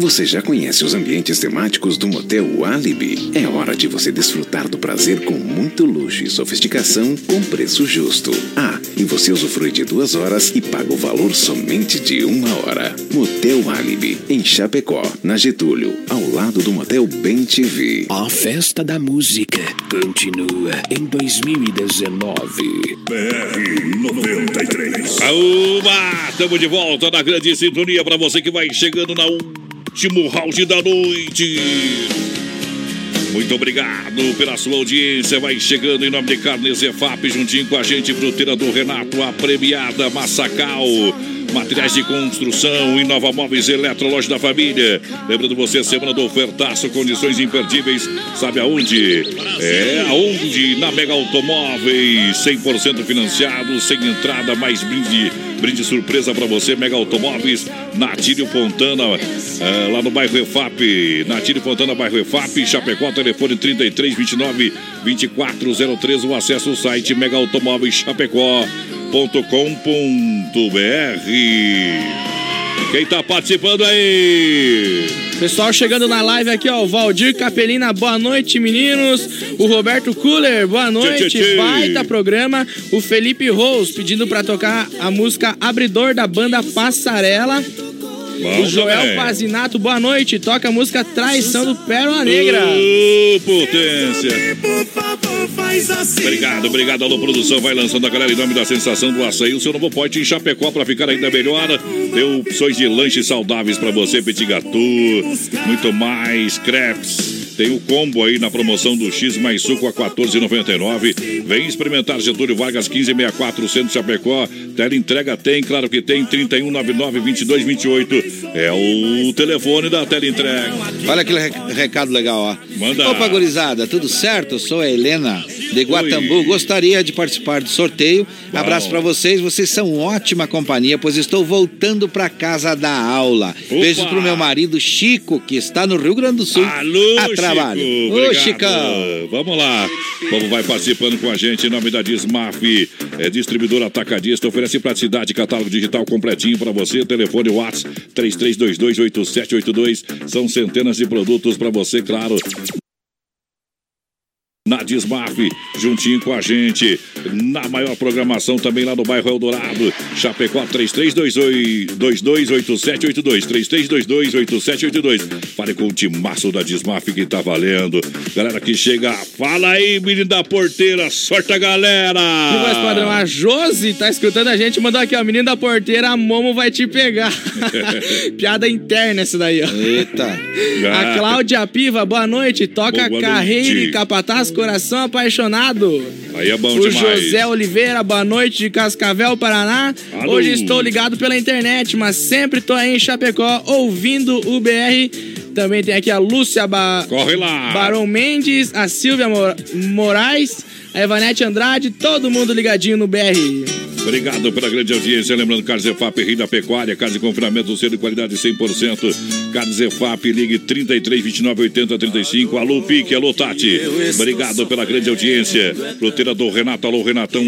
S14: Você já conhece os ambientes temáticos do Motel Alibi? É hora de você desfrutar do prazer com muito luxo e sofisticação com preço justo. Ah, e você usufrui de duas horas e paga o valor somente de uma hora. Motel Alibi, em Chapecó, na Getúlio, ao lado do Motel Bem TV.
S3: A festa da música continua em 2019.
S7: BR 93.
S1: Aúba! Estamos de volta na grande sintonia para você que vai chegando na último round da noite. Muito obrigado pela sua audiência. Vai chegando em nome de Carnes EFAP, juntinho com a gente, fruteira do Renato, a premiada Massacal. Materiais de construção, Inova Móveis Eletro, loja da família. Lembrando você, semana do ofertaço, condições imperdíveis. Sabe aonde? É aonde? Na Mega Automóveis, 100% financiado, sem entrada, mais brinde, brinde surpresa para você. Mega Automóveis, Natílio Fontana, é, lá no bairro EFAP. Natílio Fontana, bairro EFAP, Chapecó, telefone 3329 2403. O acesso ao site Mega Automóveis Quem tá participando aí?
S5: Pessoal chegando na live aqui, ó. O Valdir Capelina, boa noite, meninos. O Roberto Kuller, boa noite.
S1: Tchê, tchê, tchê.
S5: Baita programa. O Felipe Rose pedindo pra tocar a música Abridor da banda Passarela.
S1: Bom
S5: o Joel
S1: também.
S5: Pazinato, boa noite. Toca a música Traição do Pérola Negra.
S1: Ô, potência. Obrigado, obrigado, alô produção. Vai lançando a galera em nome da sensação do açaí. O seu novo pote em Chapecó para ficar ainda melhor. Tem opções de lanches saudáveis para você, petit gâteau, muito mais, crepes. Tem o combo aí na promoção do X mais suco a 14,99. Vem experimentar Getúlio Vargas 1564, Centro Chapecó. Tela entrega tem, claro que tem, 3199-2228. É o telefone da tela entrega.
S4: Olha aquele re- recado legal, ó.
S1: Manda.
S4: Opa, gurizada, tudo certo? Eu sou a Helena de Guatambu.
S1: Oi.
S4: Gostaria de participar do sorteio. Abraço pra vocês. Vocês são ótima companhia, pois estou voltando pra casa da aula.
S1: Opa.
S4: Beijos pro meu marido Chico, que está no Rio Grande do Sul
S1: Alô,
S4: a trabalho.
S1: Chico.
S4: Ô,
S1: Obrigado.
S4: Chicão.
S1: Vamos lá. Como vai participando com a gente em nome da Dismaf, é distribuidor atacadista, oferece praticidade, catálogo digital completinho para você. Telefone WhatsApp 33228782. São centenas de produtos para você, claro. Na Dismaf, juntinho com a gente. Na maior programação também lá no bairro Eldorado. Chapecó 33228782. 33228782. Fale com o timaço da Dismaf que tá valendo. Galera que chega, fala aí, menino da porteira, sorte a galera!
S5: E mais padrão, a Josi tá escutando a gente, mandou aqui, ó, menino da porteira, a Momo vai te pegar. Piada interna essa daí, ó.
S4: Eita.
S5: A Cláudia Piva, boa noite. Toca
S1: Boa
S5: carreira
S1: noite.
S5: e capataz, coração apaixonado.
S1: Aí é bom
S5: o
S1: demais.
S5: José Oliveira, boa noite de Cascavel, Paraná.
S1: Alô.
S5: Hoje estou ligado pela internet, mas sempre tô aí em Chapecó ouvindo o BR. Também tem aqui a Lúcia ba...
S1: Corre lá.
S5: Barão Mendes, a Silvia Mor- Moraes, a Evanete Andrade, todo mundo ligadinho no BR.
S1: Obrigado pela grande audiência. Lembrando, Carnes EFAP, Rio da Pecuária, casa de confinamento, selo de qualidade 100%. Carnes EFAP, ligue 33 29 80 35. Alô, Pique, alô, Tati. Obrigado pela grande audiência. Fruteira do Renato, alô, Renatão.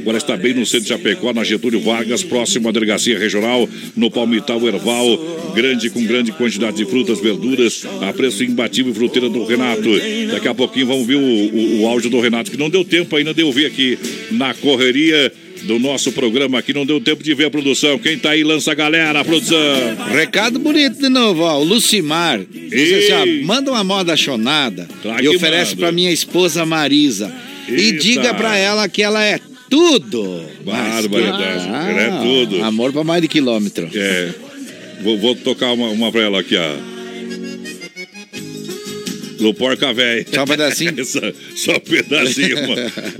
S1: Agora está bem no centro de Chapecó, na Getúlio Vargas, próximo à delegacia regional, no Palmital Erval. Grande, com grande quantidade de frutas, verduras, a preço imbatível, fruteira do Renato. Daqui a pouquinho vamos ver o, o, o áudio do Renato, que não deu tempo ainda de ouvir aqui na correria do nosso programa aqui. Não deu tempo de ver a produção. Quem tá aí, lança a galera, a produção.
S4: Recado bonito de novo, ó. O Lucimar. Diz assim, ó, manda uma moda chonada
S1: Tá
S4: e oferece
S1: manda.
S4: pra minha esposa Marisa. E
S1: Eita.
S4: diga pra ela que ela é tudo. Mas
S1: Barbaridade.
S4: que-
S1: Ela é tudo.
S4: Amor pra mais de quilômetro.
S1: É. Vou, vou tocar uma, uma pra ela aqui, ó. Do Porca Véi.
S4: Só um pedacinho?
S1: só, só um pedacinho. mo-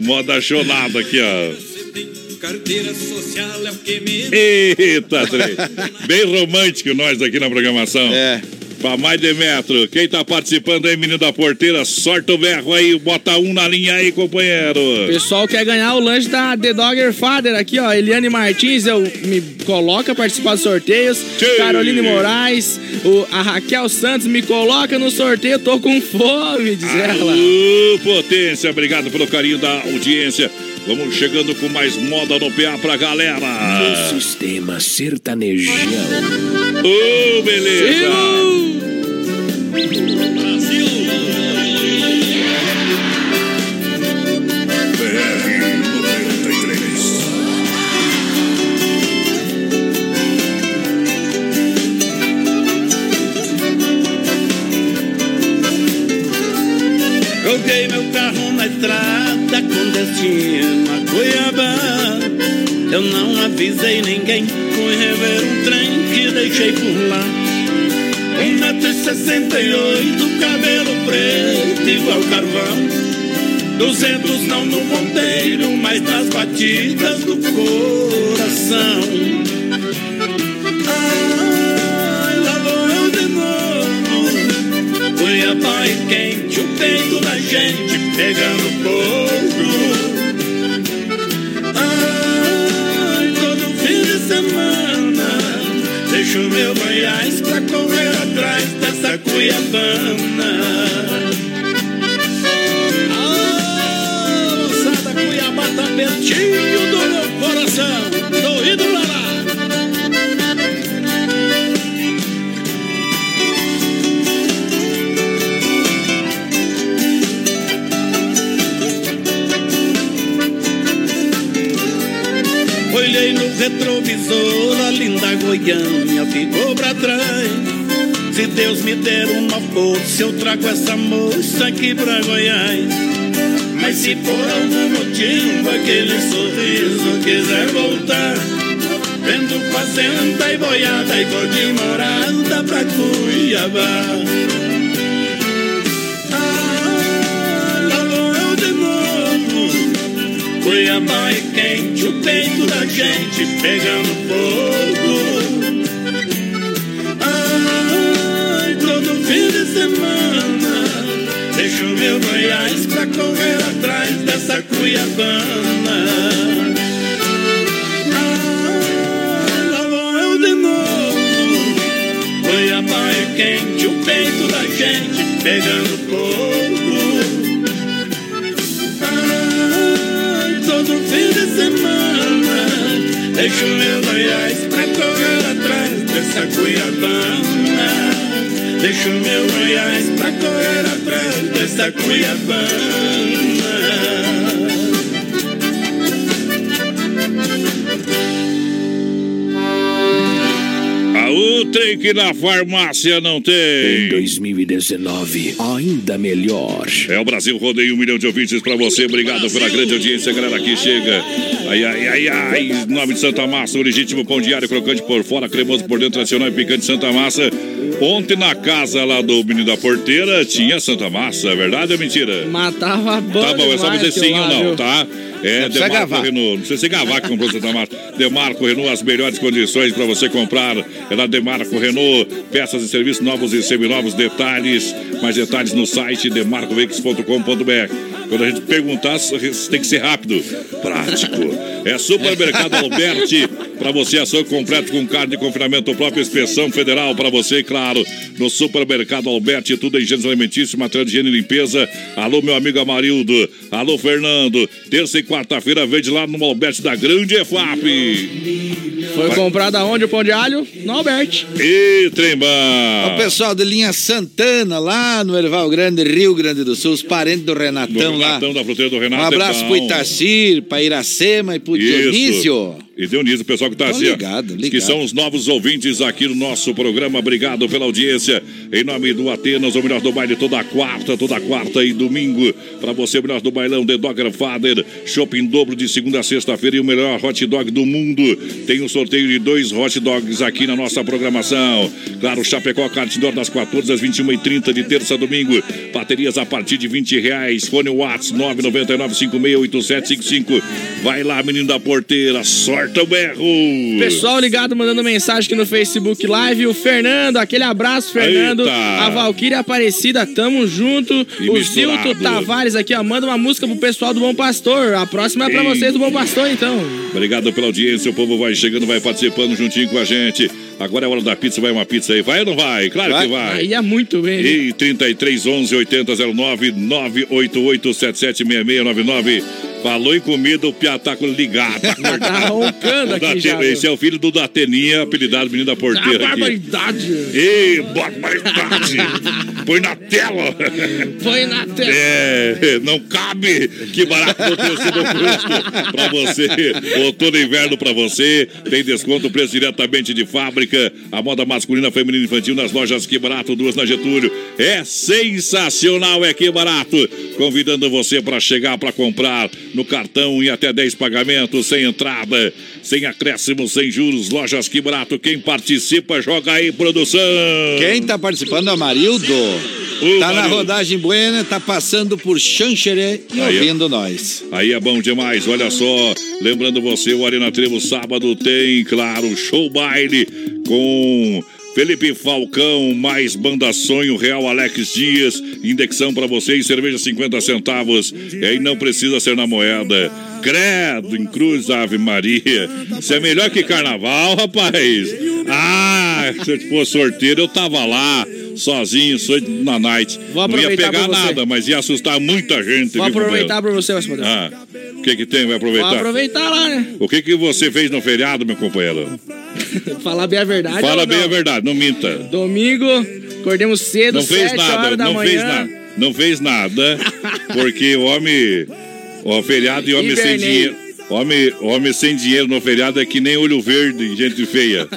S1: moda chonada aqui, ó.
S18: Carteira social é o que me
S1: Eita, trem. Bem romântico nós aqui na programação.
S4: É.
S1: Pra mais de metro. Quem tá participando aí, menino da porteira, sorte o berro aí, bota um na linha aí, companheiro.
S5: O pessoal quer ganhar o lanche da The Dogger Father aqui, ó. Eliane Martins, eu me coloca participar dos sorteios. Caroline Moraes, o, a Raquel Santos me coloca no sorteio, tô com fome, diz ela.
S1: Alô, potência, obrigado pelo carinho da audiência. Vamos chegando com mais moda no PA pra galera.
S3: No sistema sertanejão.
S1: Ô, beleza.
S21: Joguei meu carro na estrada com destino a Cuiabá. Eu não avisei ninguém, fui rever um trem que deixei por lá. Um metro e sessenta e oito, cabelo preto igual carvão. Duzentos não no ponteiro, mas nas batidas do coração. Cuiabá e quente, o peito da gente pegando fogo. Ai, todo fim de semana deixo meu Goiás pra correr atrás dessa Cuiabana. Ah, moçada, Cuiabá tá pertinho do meu coração. Tô indo lá. Retrovisor, a linda Goiânia ficou pra trás. Se Deus me der uma força, eu trago essa moça aqui pra Goiás. Mas se por algum motivo aquele sorriso quiser voltar, vendo fazenda e boiada e vou de morada pra Cuiabá. Cuiabá é quente, o peito da gente pegando fogo. Ai, todo fim de semana deixo meu Goiás pra correr atrás dessa Cuiabana. Ah, lá vou eu de novo. Cuiabá é quente, o peito da gente pegando fogo. Deixo meu Goiás pra correr atrás dessa Cuiabana Deixo meu Goiás pra correr atrás dessa Cuiabana.
S1: A Utrem que na farmácia não tem.
S3: Em 2019, ainda melhor.
S1: É o Brasil Rodeio, um milhão de ouvintes pra você. Obrigado pela grande audiência, galera, que chega. Ai, ai, ai, ai. Nome de Santa Massa, o legítimo pão diário, crocante por fora, cremoso por dentro, tradicional e picante Santa Massa. Ontem na casa lá do menino da porteira tinha Santa Massa, é verdade ou mentira?
S5: Matava a banda
S1: Tá bom, é só dizer sim ou não,
S5: viu?
S1: tá? É,
S5: Não
S1: Demarco. Renault. Não precisa ser gavar que comprou Santa Massa. Demarco Renault, as melhores condições para você comprar. É na Demarco Renault. Peças e serviços novos e seminovos. Detalhes, mais detalhes no site demarcoveículos.com.br. Quando a gente perguntar, tem que ser rápido. Prático. É Supermercado Alberti. Para você, açougue completo com carne de confinamento próprio, inspeção federal para você, claro. No Supermercado Alberti, tudo em gêneros alimentícios, material de higiene e limpeza. Alô, meu amigo Amarildo. Alô, Fernando. Terça e quarta-feira, vende lá no Alberti da Grande EFAP.
S5: Foi comprado aonde o pão de alho? No Alberti.
S1: E Trembão.
S4: O pessoal de linha Santana, lá no Erval Grande, Rio Grande do Sul, os parentes do Renatão,
S1: Do
S4: lá.
S1: Renatão da fruteira do Renato.
S4: Um
S1: é
S4: abraço
S1: bom.
S4: pro Itacir, pra Iracema e pro
S1: Isso.
S4: Dionísio.
S1: E Dionísio, o pessoal que tá
S4: Tô
S1: assim,
S4: ligado, ligado.
S1: que são os novos ouvintes aqui no nosso programa. Obrigado pela audiência. Em nome do Atenas, o melhor do baile toda quarta, toda quarta e domingo. Para você, o melhor do bailão, The Dogger Father. Shopping dobro de segunda a sexta-feira e o melhor hot dog do mundo. Tem um sorteio de dois hot dogs aqui na nossa programação. Claro, Chapecó, Cartidor das 14 às 21h30 de terça a domingo. Baterias a partir de 20 reais. Fone Whats 999-568755. Vai lá, menino da porteira. Sorta o berro.
S5: Pessoal ligado mandando mensagem aqui no Facebook Live. O Fernando, aquele abraço, Fernando.
S1: Eita.
S5: A Valquíria Aparecida, tamo junto.
S1: E
S5: o
S1: misturado.
S5: Zilto Tavares aqui, ó, manda uma música pro pessoal do Bom Pastor. A próxima é pra vocês do Bom Pastor, então.
S1: Obrigado pela audiência. O povo vai chegando, vai participando juntinho com a gente. Agora é hora da pizza. Vai uma pizza aí. Vai ou não vai? Claro que vai.
S5: Aí é muito bem.
S1: E 33 11 8009 988 776699. Falou em comida, o Piataco ligado.
S5: Tá roncando aqui já?
S1: Esse é o filho do Dateninha, apelidado menino da
S5: Ah,
S1: porteira. aqui.
S5: barbaridade.
S1: Ei, barbaridade! Põe na tela!
S5: Põe na tela.
S1: É, não cabe! Que barato no preço do custo pra você. Outono e inverno pra você. Tem desconto, preço diretamente de fábrica. A moda masculina, feminina e infantil nas lojas Que Barato, duas na Getúlio. É sensacional, é Que Barato. Convidando você pra chegar pra comprar no cartão em até 10 pagamentos, sem entrada, sem acréscimo, sem juros. Lojas Que Barato. Quem participa, joga aí, produção.
S4: Quem tá participando é Marildo.
S1: O
S4: tá na rodagem buena, tá passando por Xanxerê e
S1: Aí,
S4: ouvindo nós.
S1: Aí é bom demais, olha só. Lembrando você, o Arena Trevo sábado tem, claro, show baile com Felipe Falcão, mais Banda Sonho, Real Alex Dias, indexão pra vocês, cerveja 50 centavos. E aí não precisa ser na moeda. Credo, em Cruz Ave Maria. Isso é melhor que carnaval, rapaz. Ah, se eu fosse sorteiro, eu tava lá, sozinho, sou na night.
S5: Vou
S1: Não ia
S5: aproveitar
S1: pegar nada, mas ia assustar muita gente.
S5: Vou
S1: viu,
S5: aproveitar pra você, mas.
S1: Ah, o que que tem? Vai
S5: Vou
S1: aproveitar?
S5: aproveitar lá, né?
S1: O que que você fez no feriado, meu companheiro?
S5: Falar bem a verdade.
S1: Fala bem a verdade, não minta.
S5: Domingo, acordemos cedo,
S1: Não fez
S5: 7
S1: nada, não
S5: manhã.
S1: fez nada. Não fez nada, porque o homem, o feriado e homem sem dinheiro. Homem, homem sem dinheiro no feriado é que nem olho verde, e gente feia.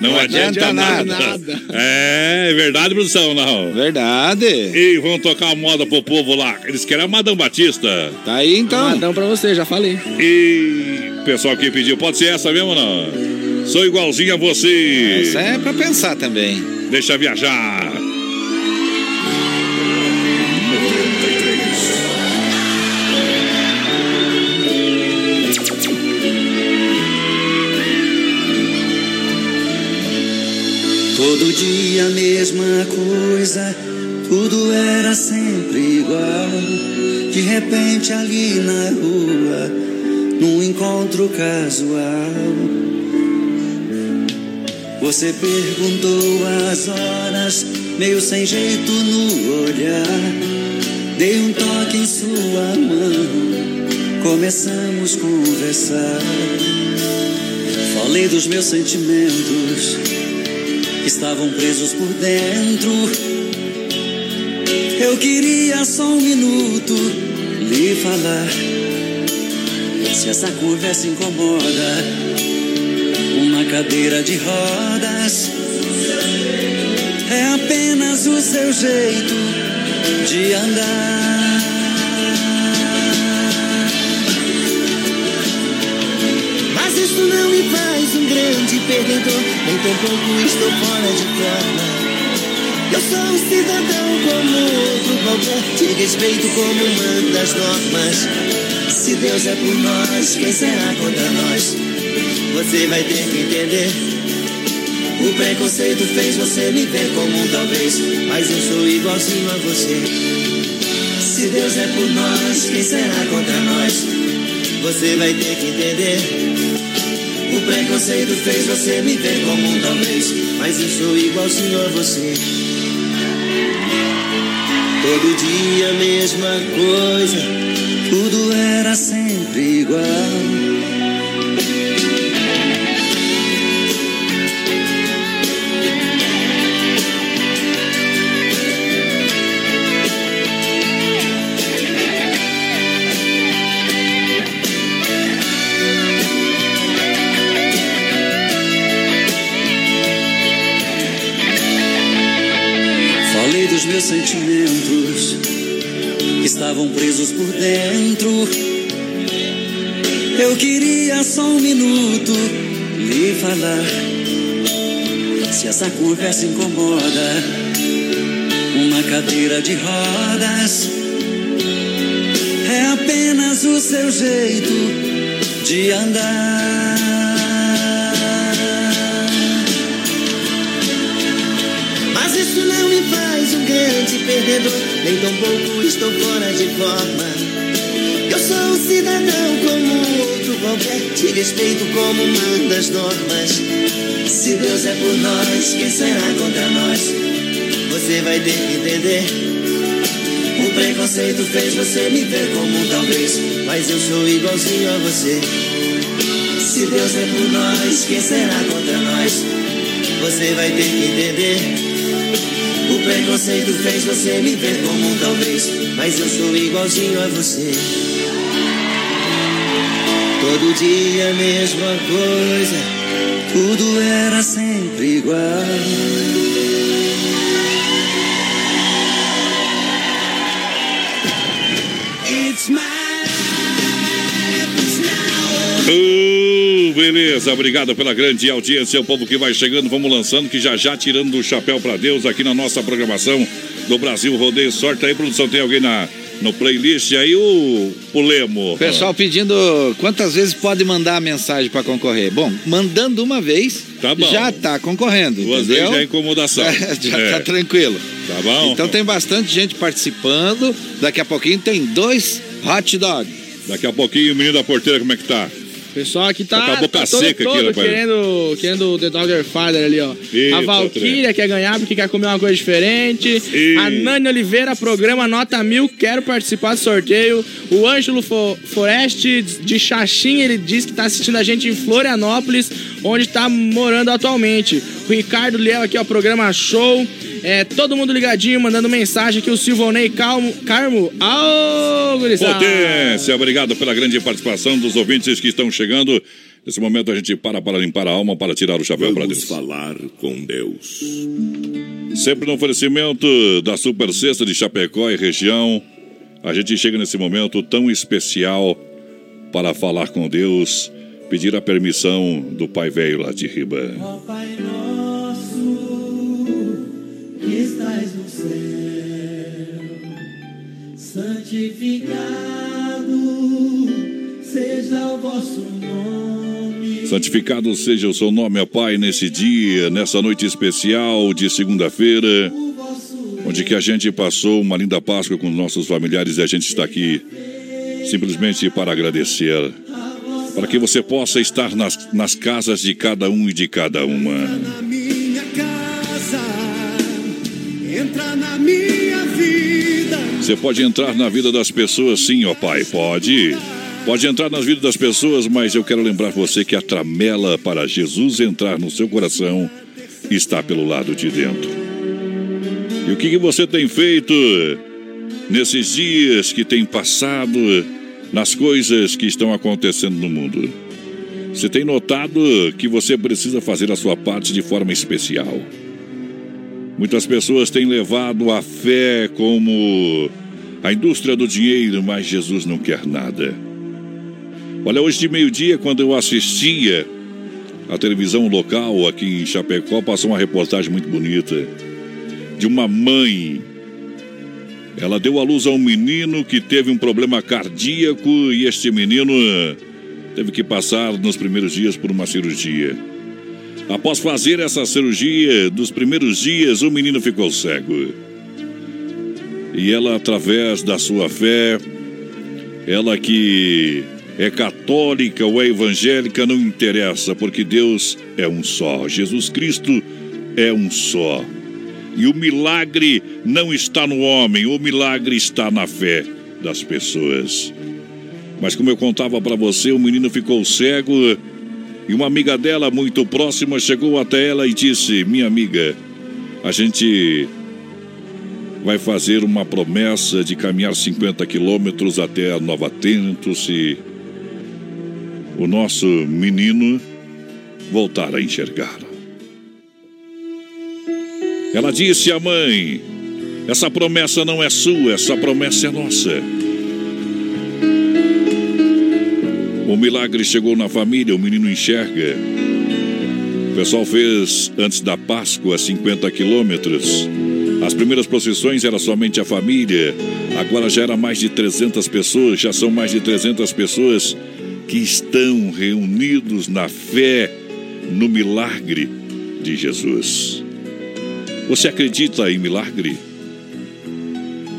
S1: Não,
S4: Não
S1: adianta,
S4: adianta
S1: nada. É, é verdade, produção, não.
S4: Verdade.
S1: E vamos tocar a moda pro povo lá. Eles querem a Madame Batista.
S4: Tá aí então.
S5: Madão pra você, já falei.
S1: E pessoal que pediu, pode ser essa mesmo ou não? Sou igualzinho a você.
S4: Essa é pra pensar também.
S1: Deixa viajar.
S6: Todo dia a mesma coisa, tudo era sempre igual. De repente ali na rua, num encontro casual. Você perguntou as horas, meio sem jeito no olhar. Dei um toque em sua mão, começamos a conversar. Falei dos meus sentimentos
S8: estavam presos por dentro. Eu queria só um minuto lhe falar. Se essa conversa incomoda, uma cadeira de rodas é apenas o seu jeito de andar. Não me faz um grande perdedor, nem tampouco estou fora de forma. Eu sou um cidadão como outro qualquer, te respeito como manda as normas. Se Deus é por nós, quem será contra nós? Você vai ter que entender. O preconceito fez você me ver como um talvez, mas eu sou igualzinho a você. Se Deus é por nós, quem será contra nós? Você vai ter que entender. Preconceito fez você me ver como um talvez, mas eu sou igualzinho a você. Todo dia a mesma coisa, tudo era sempre igual. Estavam presos por dentro. Eu queria só um minuto lhe falar. Se essa conversa incomoda, uma cadeira de rodas é apenas o seu jeito de andar. Faz um grande perdedor, nem tampouco estou fora de forma. Eu sou um cidadão como outro qualquer, te respeito como manda as normas. Se Deus é por nós, quem será contra nós? Você vai ter que entender. O preconceito fez você me ver como talvez, mas eu sou igualzinho a você. Se Deus é por nós, quem será contra nós? Você vai ter que entender. Preconceito fez você me ver como um talvez, mas eu sou igualzinho a você. Todo dia a mesma coisa, tudo era sempre igual. It's my
S1: Uh, beleza, obrigado pela grande audiência, o povo que vai chegando, vamos lançando, que já já tirando do chapéu pra Deus aqui na nossa programação do Brasil Rodeio. Sorte aí, produção, tem alguém na, no playlist aí, o, o Lemo.
S4: Pessoal pedindo quantas vezes pode mandar a mensagem para concorrer. Bom, mandando uma vez,
S1: Tá bom.
S4: já tá concorrendo.
S1: Duas
S4: entendeu?
S1: vezes já é incomodação.
S4: já
S1: É.
S4: tá tranquilo.
S1: Tá bom?
S4: Então tem bastante gente participando. Daqui a pouquinho tem dois hot dog.
S1: Daqui a pouquinho, o menino da porteira, como é que tá?
S5: Pessoal aqui tá,
S1: Tá
S5: tá todo,
S1: seca aqui,
S5: todo
S1: rapaz.
S5: querendo, querendo o The Dogger Father ali, ó.
S1: Eita,
S5: a Valkyria quer ganhar porque quer comer uma coisa diferente. A Nani Oliveira, programa Nota Mil, quero participar do sorteio. O Ângelo Fo Foreste, de Xaxim, ele diz que tá assistindo a gente em Florianópolis, onde tá morando atualmente. O Ricardo Leal aqui, ó, programa Show. É, todo mundo ligadinho, mandando mensagem aqui. O Silvonei Calmo, Carmo. Ô, gurizada.
S1: Potência, obrigado pela grande participação dos ouvintes que estão chegando. Nesse momento a gente para para limpar a alma, para tirar o chapéu para Deus.
S7: falar com Deus.
S1: Sempre no oferecimento da Super Sexta de Chapecó e região, a gente chega nesse momento tão especial para falar com Deus, pedir a permissão do Pai Velho lá de Riba.
S8: Pai nosso que estás no céu, santificado seja o vosso nome.
S1: Santificado seja o seu nome, ó Pai, nesse dia, nessa noite especial de segunda-feira, onde que a gente passou uma linda Páscoa com nossos familiares e a gente está aqui simplesmente para agradecer, para que você possa estar nas, nas casas de cada um e de cada uma. Você pode entrar na vida das pessoas, sim, ó Pai, pode. Pode entrar nas vidas das pessoas, mas eu quero lembrar você que a tramela para Jesus entrar no seu coração está pelo lado de dentro. E o que, que você tem feito nesses dias que tem passado, nas coisas que estão acontecendo no mundo? Você tem notado que você precisa fazer a sua parte de forma especial. Muitas pessoas têm levado a fé como a indústria do dinheiro, mas Jesus não quer nada. Olha, hoje de meio-dia, quando eu assistia a televisão local aqui em Chapecó, passou uma reportagem muito bonita de uma mãe. Ela deu à luz a um menino que teve um problema cardíaco e este menino teve que passar nos primeiros dias por uma cirurgia. Após fazer essa cirurgia, dos primeiros dias, o menino ficou cego. E ela, através da sua fé, ela que é católica ou é evangélica, não interessa, porque Deus é um só. Jesus Cristo é um só. E o milagre não está no homem, o milagre está na fé das pessoas. Mas como eu contava para você, o menino ficou cego e uma amiga dela, muito próxima, chegou até ela e disse: Minha amiga, a gente vai fazer uma promessa de caminhar 50 quilômetros até a Nova Tento se o nosso menino voltar a enxergar. Ela disse à mãe: Essa promessa não é sua, essa promessa é nossa. O milagre chegou na família, o menino enxerga. O pessoal fez antes da Páscoa 50 quilômetros. As primeiras procissões era somente a família, agora já era mais de 300 pessoas, já são mais de 300 pessoas que estão reunidos na fé no milagre de Jesus. Você acredita em milagre?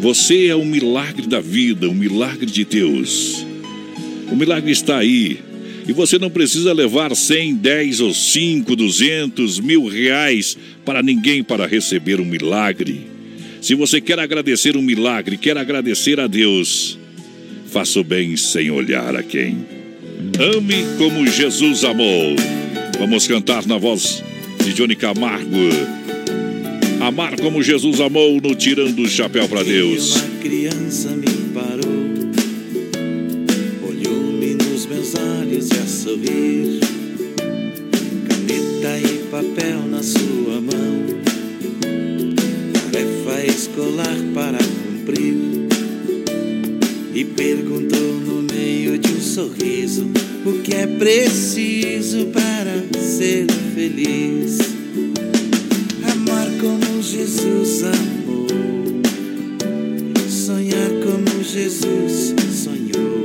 S1: Você é o milagre da vida, o milagre de Deus. O milagre está aí. E você não precisa levar 100, 10 ou 5, 200, mil reais para ninguém para receber um milagre. Se você quer agradecer um milagre, quer agradecer a Deus, faça o bem sem olhar a quem. Ame como Jesus amou. Vamos cantar na voz de Johnny Camargo. Amar como Jesus amou no Tirando o Chapéu para Deus.
S22: Uma criança me caneta e papel na sua mão, tarefa escolar para cumprir, e perguntou no meio de um sorriso o que é preciso para ser feliz. Amar como Jesus amou, sonhar como Jesus sonhou,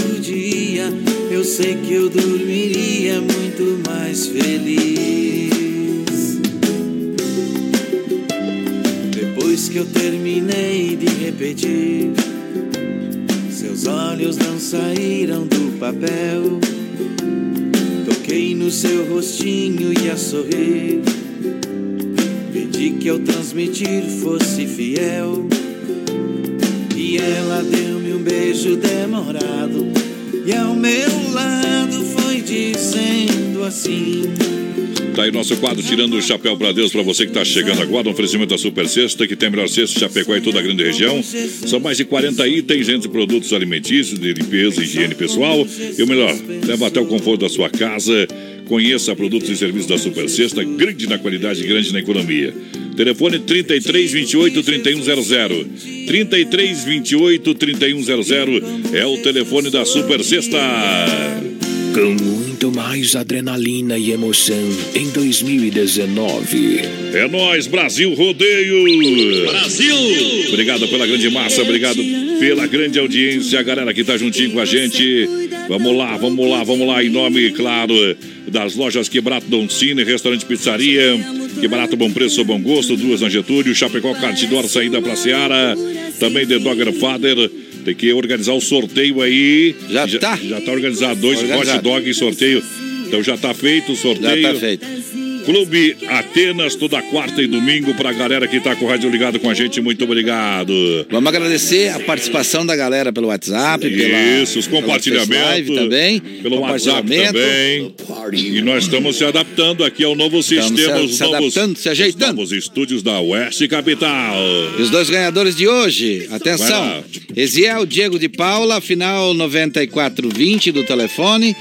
S22: eu sei que eu dormiria muito mais feliz. Depois que eu terminei de repetir, seus olhos não saíram do papel. Toquei no seu rostinho e a sorrir. Pedi que ao transmitir fosse fiel. E ela deu-me um beijo demorado. E ao meu lado foi dizendo assim.
S1: Tá aí nosso quadro Tirando o Chapéu para Deus para você que está chegando agora. Um oferecimento da Super Sexta, que tem melhor cesta Chapecó e toda a grande região. São mais de 40 itens entre produtos alimentícios, de limpeza higiene pessoal. E o melhor, leva até o conforto da sua casa. Conheça produtos e serviços da Super Sexta, grande na qualidade, grande na economia. Telefone 33 28 3100. 33 28 3100 é o telefone da Super Sexta.
S3: Com muito mais adrenalina e emoção em 2019.
S1: É nós, Brasil Rodeio!
S3: Brasil!
S1: Obrigado pela grande massa, obrigado pela grande audiência, a galera que tá juntinho com a gente. Vamos lá, vamos lá, vamos lá, em nome, claro, das lojas Quebrato Cine, Restaurante Pizzaria, Quebrato Bom Preço, Bom Gosto, duas na Getúlio, Chapecó Cartidor, saída pra Seara, também The Dogger Father. Tem que organizar o sorteio aí. Já, tá? Já tá organizado. Dois hot dog em sorteio. Então já tá feito o sorteio.
S4: Já tá feito.
S1: Clube Atenas, toda quarta e domingo, pra galera que tá com o rádio ligado com a gente, muito obrigado.
S4: Vamos agradecer a participação da galera pelo WhatsApp, pela,
S1: Isso, os compartilhamentos.
S4: Também.
S1: Pelo WhatsApp também. E nós estamos se adaptando aqui ao novo
S4: Estamos
S1: sistema,
S4: se-
S1: os
S4: se
S1: novos,
S4: adaptando, se ajeitando.
S1: os novos estúdios da Oeste Capital.
S4: E os dois ganhadores de hoje, atenção. Eziel Diego de Paula, final 9420 do telefone.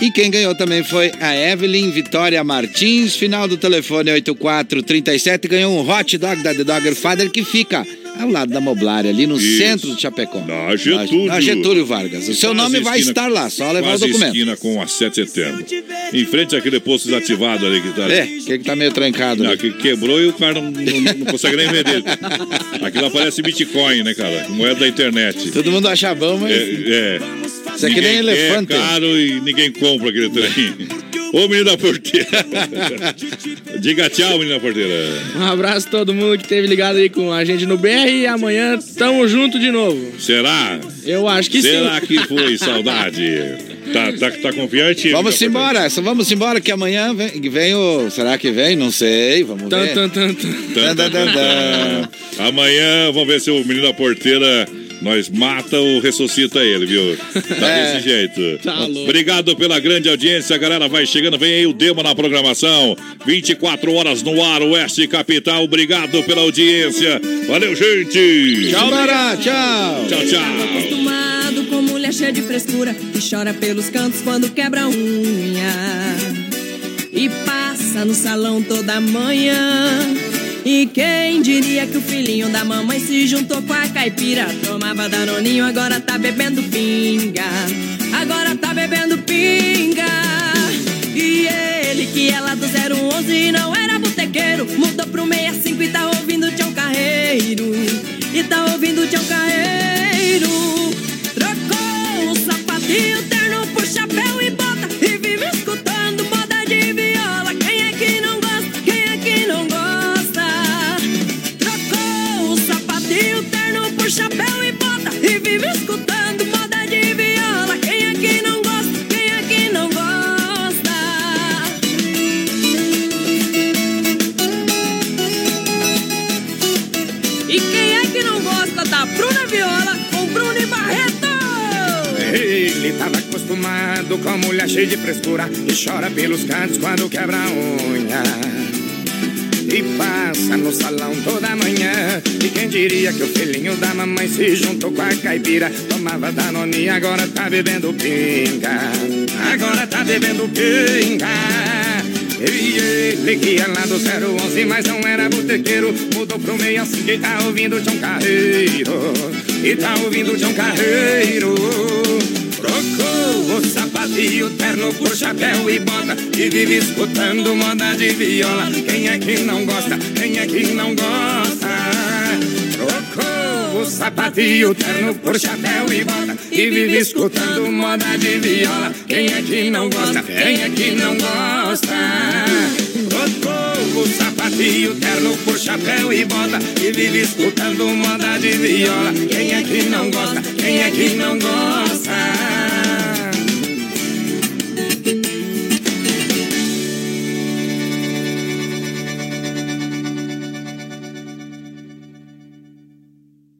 S4: E quem ganhou também foi a Evelyn Vitória Martins, final do telefone 8437. Ganhou um hot dog da The Dogger Father que fica ao lado da Moblária, ali no
S1: Isso.
S4: centro de Chapecó.
S1: Na Getúlio.
S4: Na Getúlio Vargas. O seu
S1: Quase
S4: nome vai
S1: esquina-
S4: estar lá, só levar o documento.
S1: esquina com a 7 de setembro. Em frente àquele posto desativado ali que tá
S4: É, que, tá meio trancado.
S1: Não,
S4: ali.
S1: que quebrou e o cara não, não- não consegue nem vender. Aquilo aparece Bitcoin, né, cara? Moeda da internet.
S4: Todo mundo acha bom, mas.
S1: É, é.
S4: Isso é que nem elefante.
S1: É caro e ninguém compra aquele trem. Ô, menino da porteira. Diga tchau, menino da porteira.
S5: Um abraço a todo mundo que esteve ligado aí com a gente no BR e amanhã tamo junto de novo.
S1: Será?
S5: Eu acho que
S1: Será
S5: sim.
S1: que foi saudade? Tá, tá, tá confiante?
S4: Vamos embora, só vamos embora que amanhã vem, vem o. Será que vem? Não sei, vamos ver.
S5: tan, tan, tan.
S1: Amanhã, vamos ver se o menino da porteira nós mata ou ressuscita ele, viu? Tá
S4: É.
S1: desse jeito.
S5: Tá louco.
S1: Obrigado pela grande audiência, a galera vai chegando, vem aí o Demo na programação. 24 horas no ar, Oeste Capital. Obrigado pela audiência. Valeu, gente.
S4: Tchau, Bará, tchau.
S1: Tchau, tchau.
S23: acostumado com mulher cheia de frescura que chora pelos cantos quando quebra unha e passa no salão toda manhã. E quem diria que o filhinho da mamãe se juntou com a caipira? Tomava danoninho, agora tá bebendo pinga. Agora tá bebendo pinga. E ele que é lá do 011 não era botequeiro, mudou pro 65 e tá ouvindo Tião Carreiro. E tá ouvindo Tião Carreiro. Trocou o sapatinho,
S24: acostumado com a mulher cheia de frescura E chora pelos cantos quando quebra a unha. E passa no salão toda manhã. E quem diria que o filhinho da mamãe se juntou com a caipira? Tomava Danone, agora tá bebendo pinga. Agora tá bebendo pinga. E ele que é lá do 011, mas não era botequeiro Mudou pro meio assim que tá ouvindo João Carreiro. E tá ouvindo João Carreiro O sapatinho, terno por chapéu e bota E vive escutando moda de viola Quem é que não gosta? Quem é que não gosta? Trocou o sapatinho, terno por chapéu e bota E vive escutando moda de viola Quem é que não gosta? Quem é que não gosta? Trocou o sapatinho, terno por chapéu e bota E vive escutando moda de viola Quem é que não gosta? Quem é que não gosta?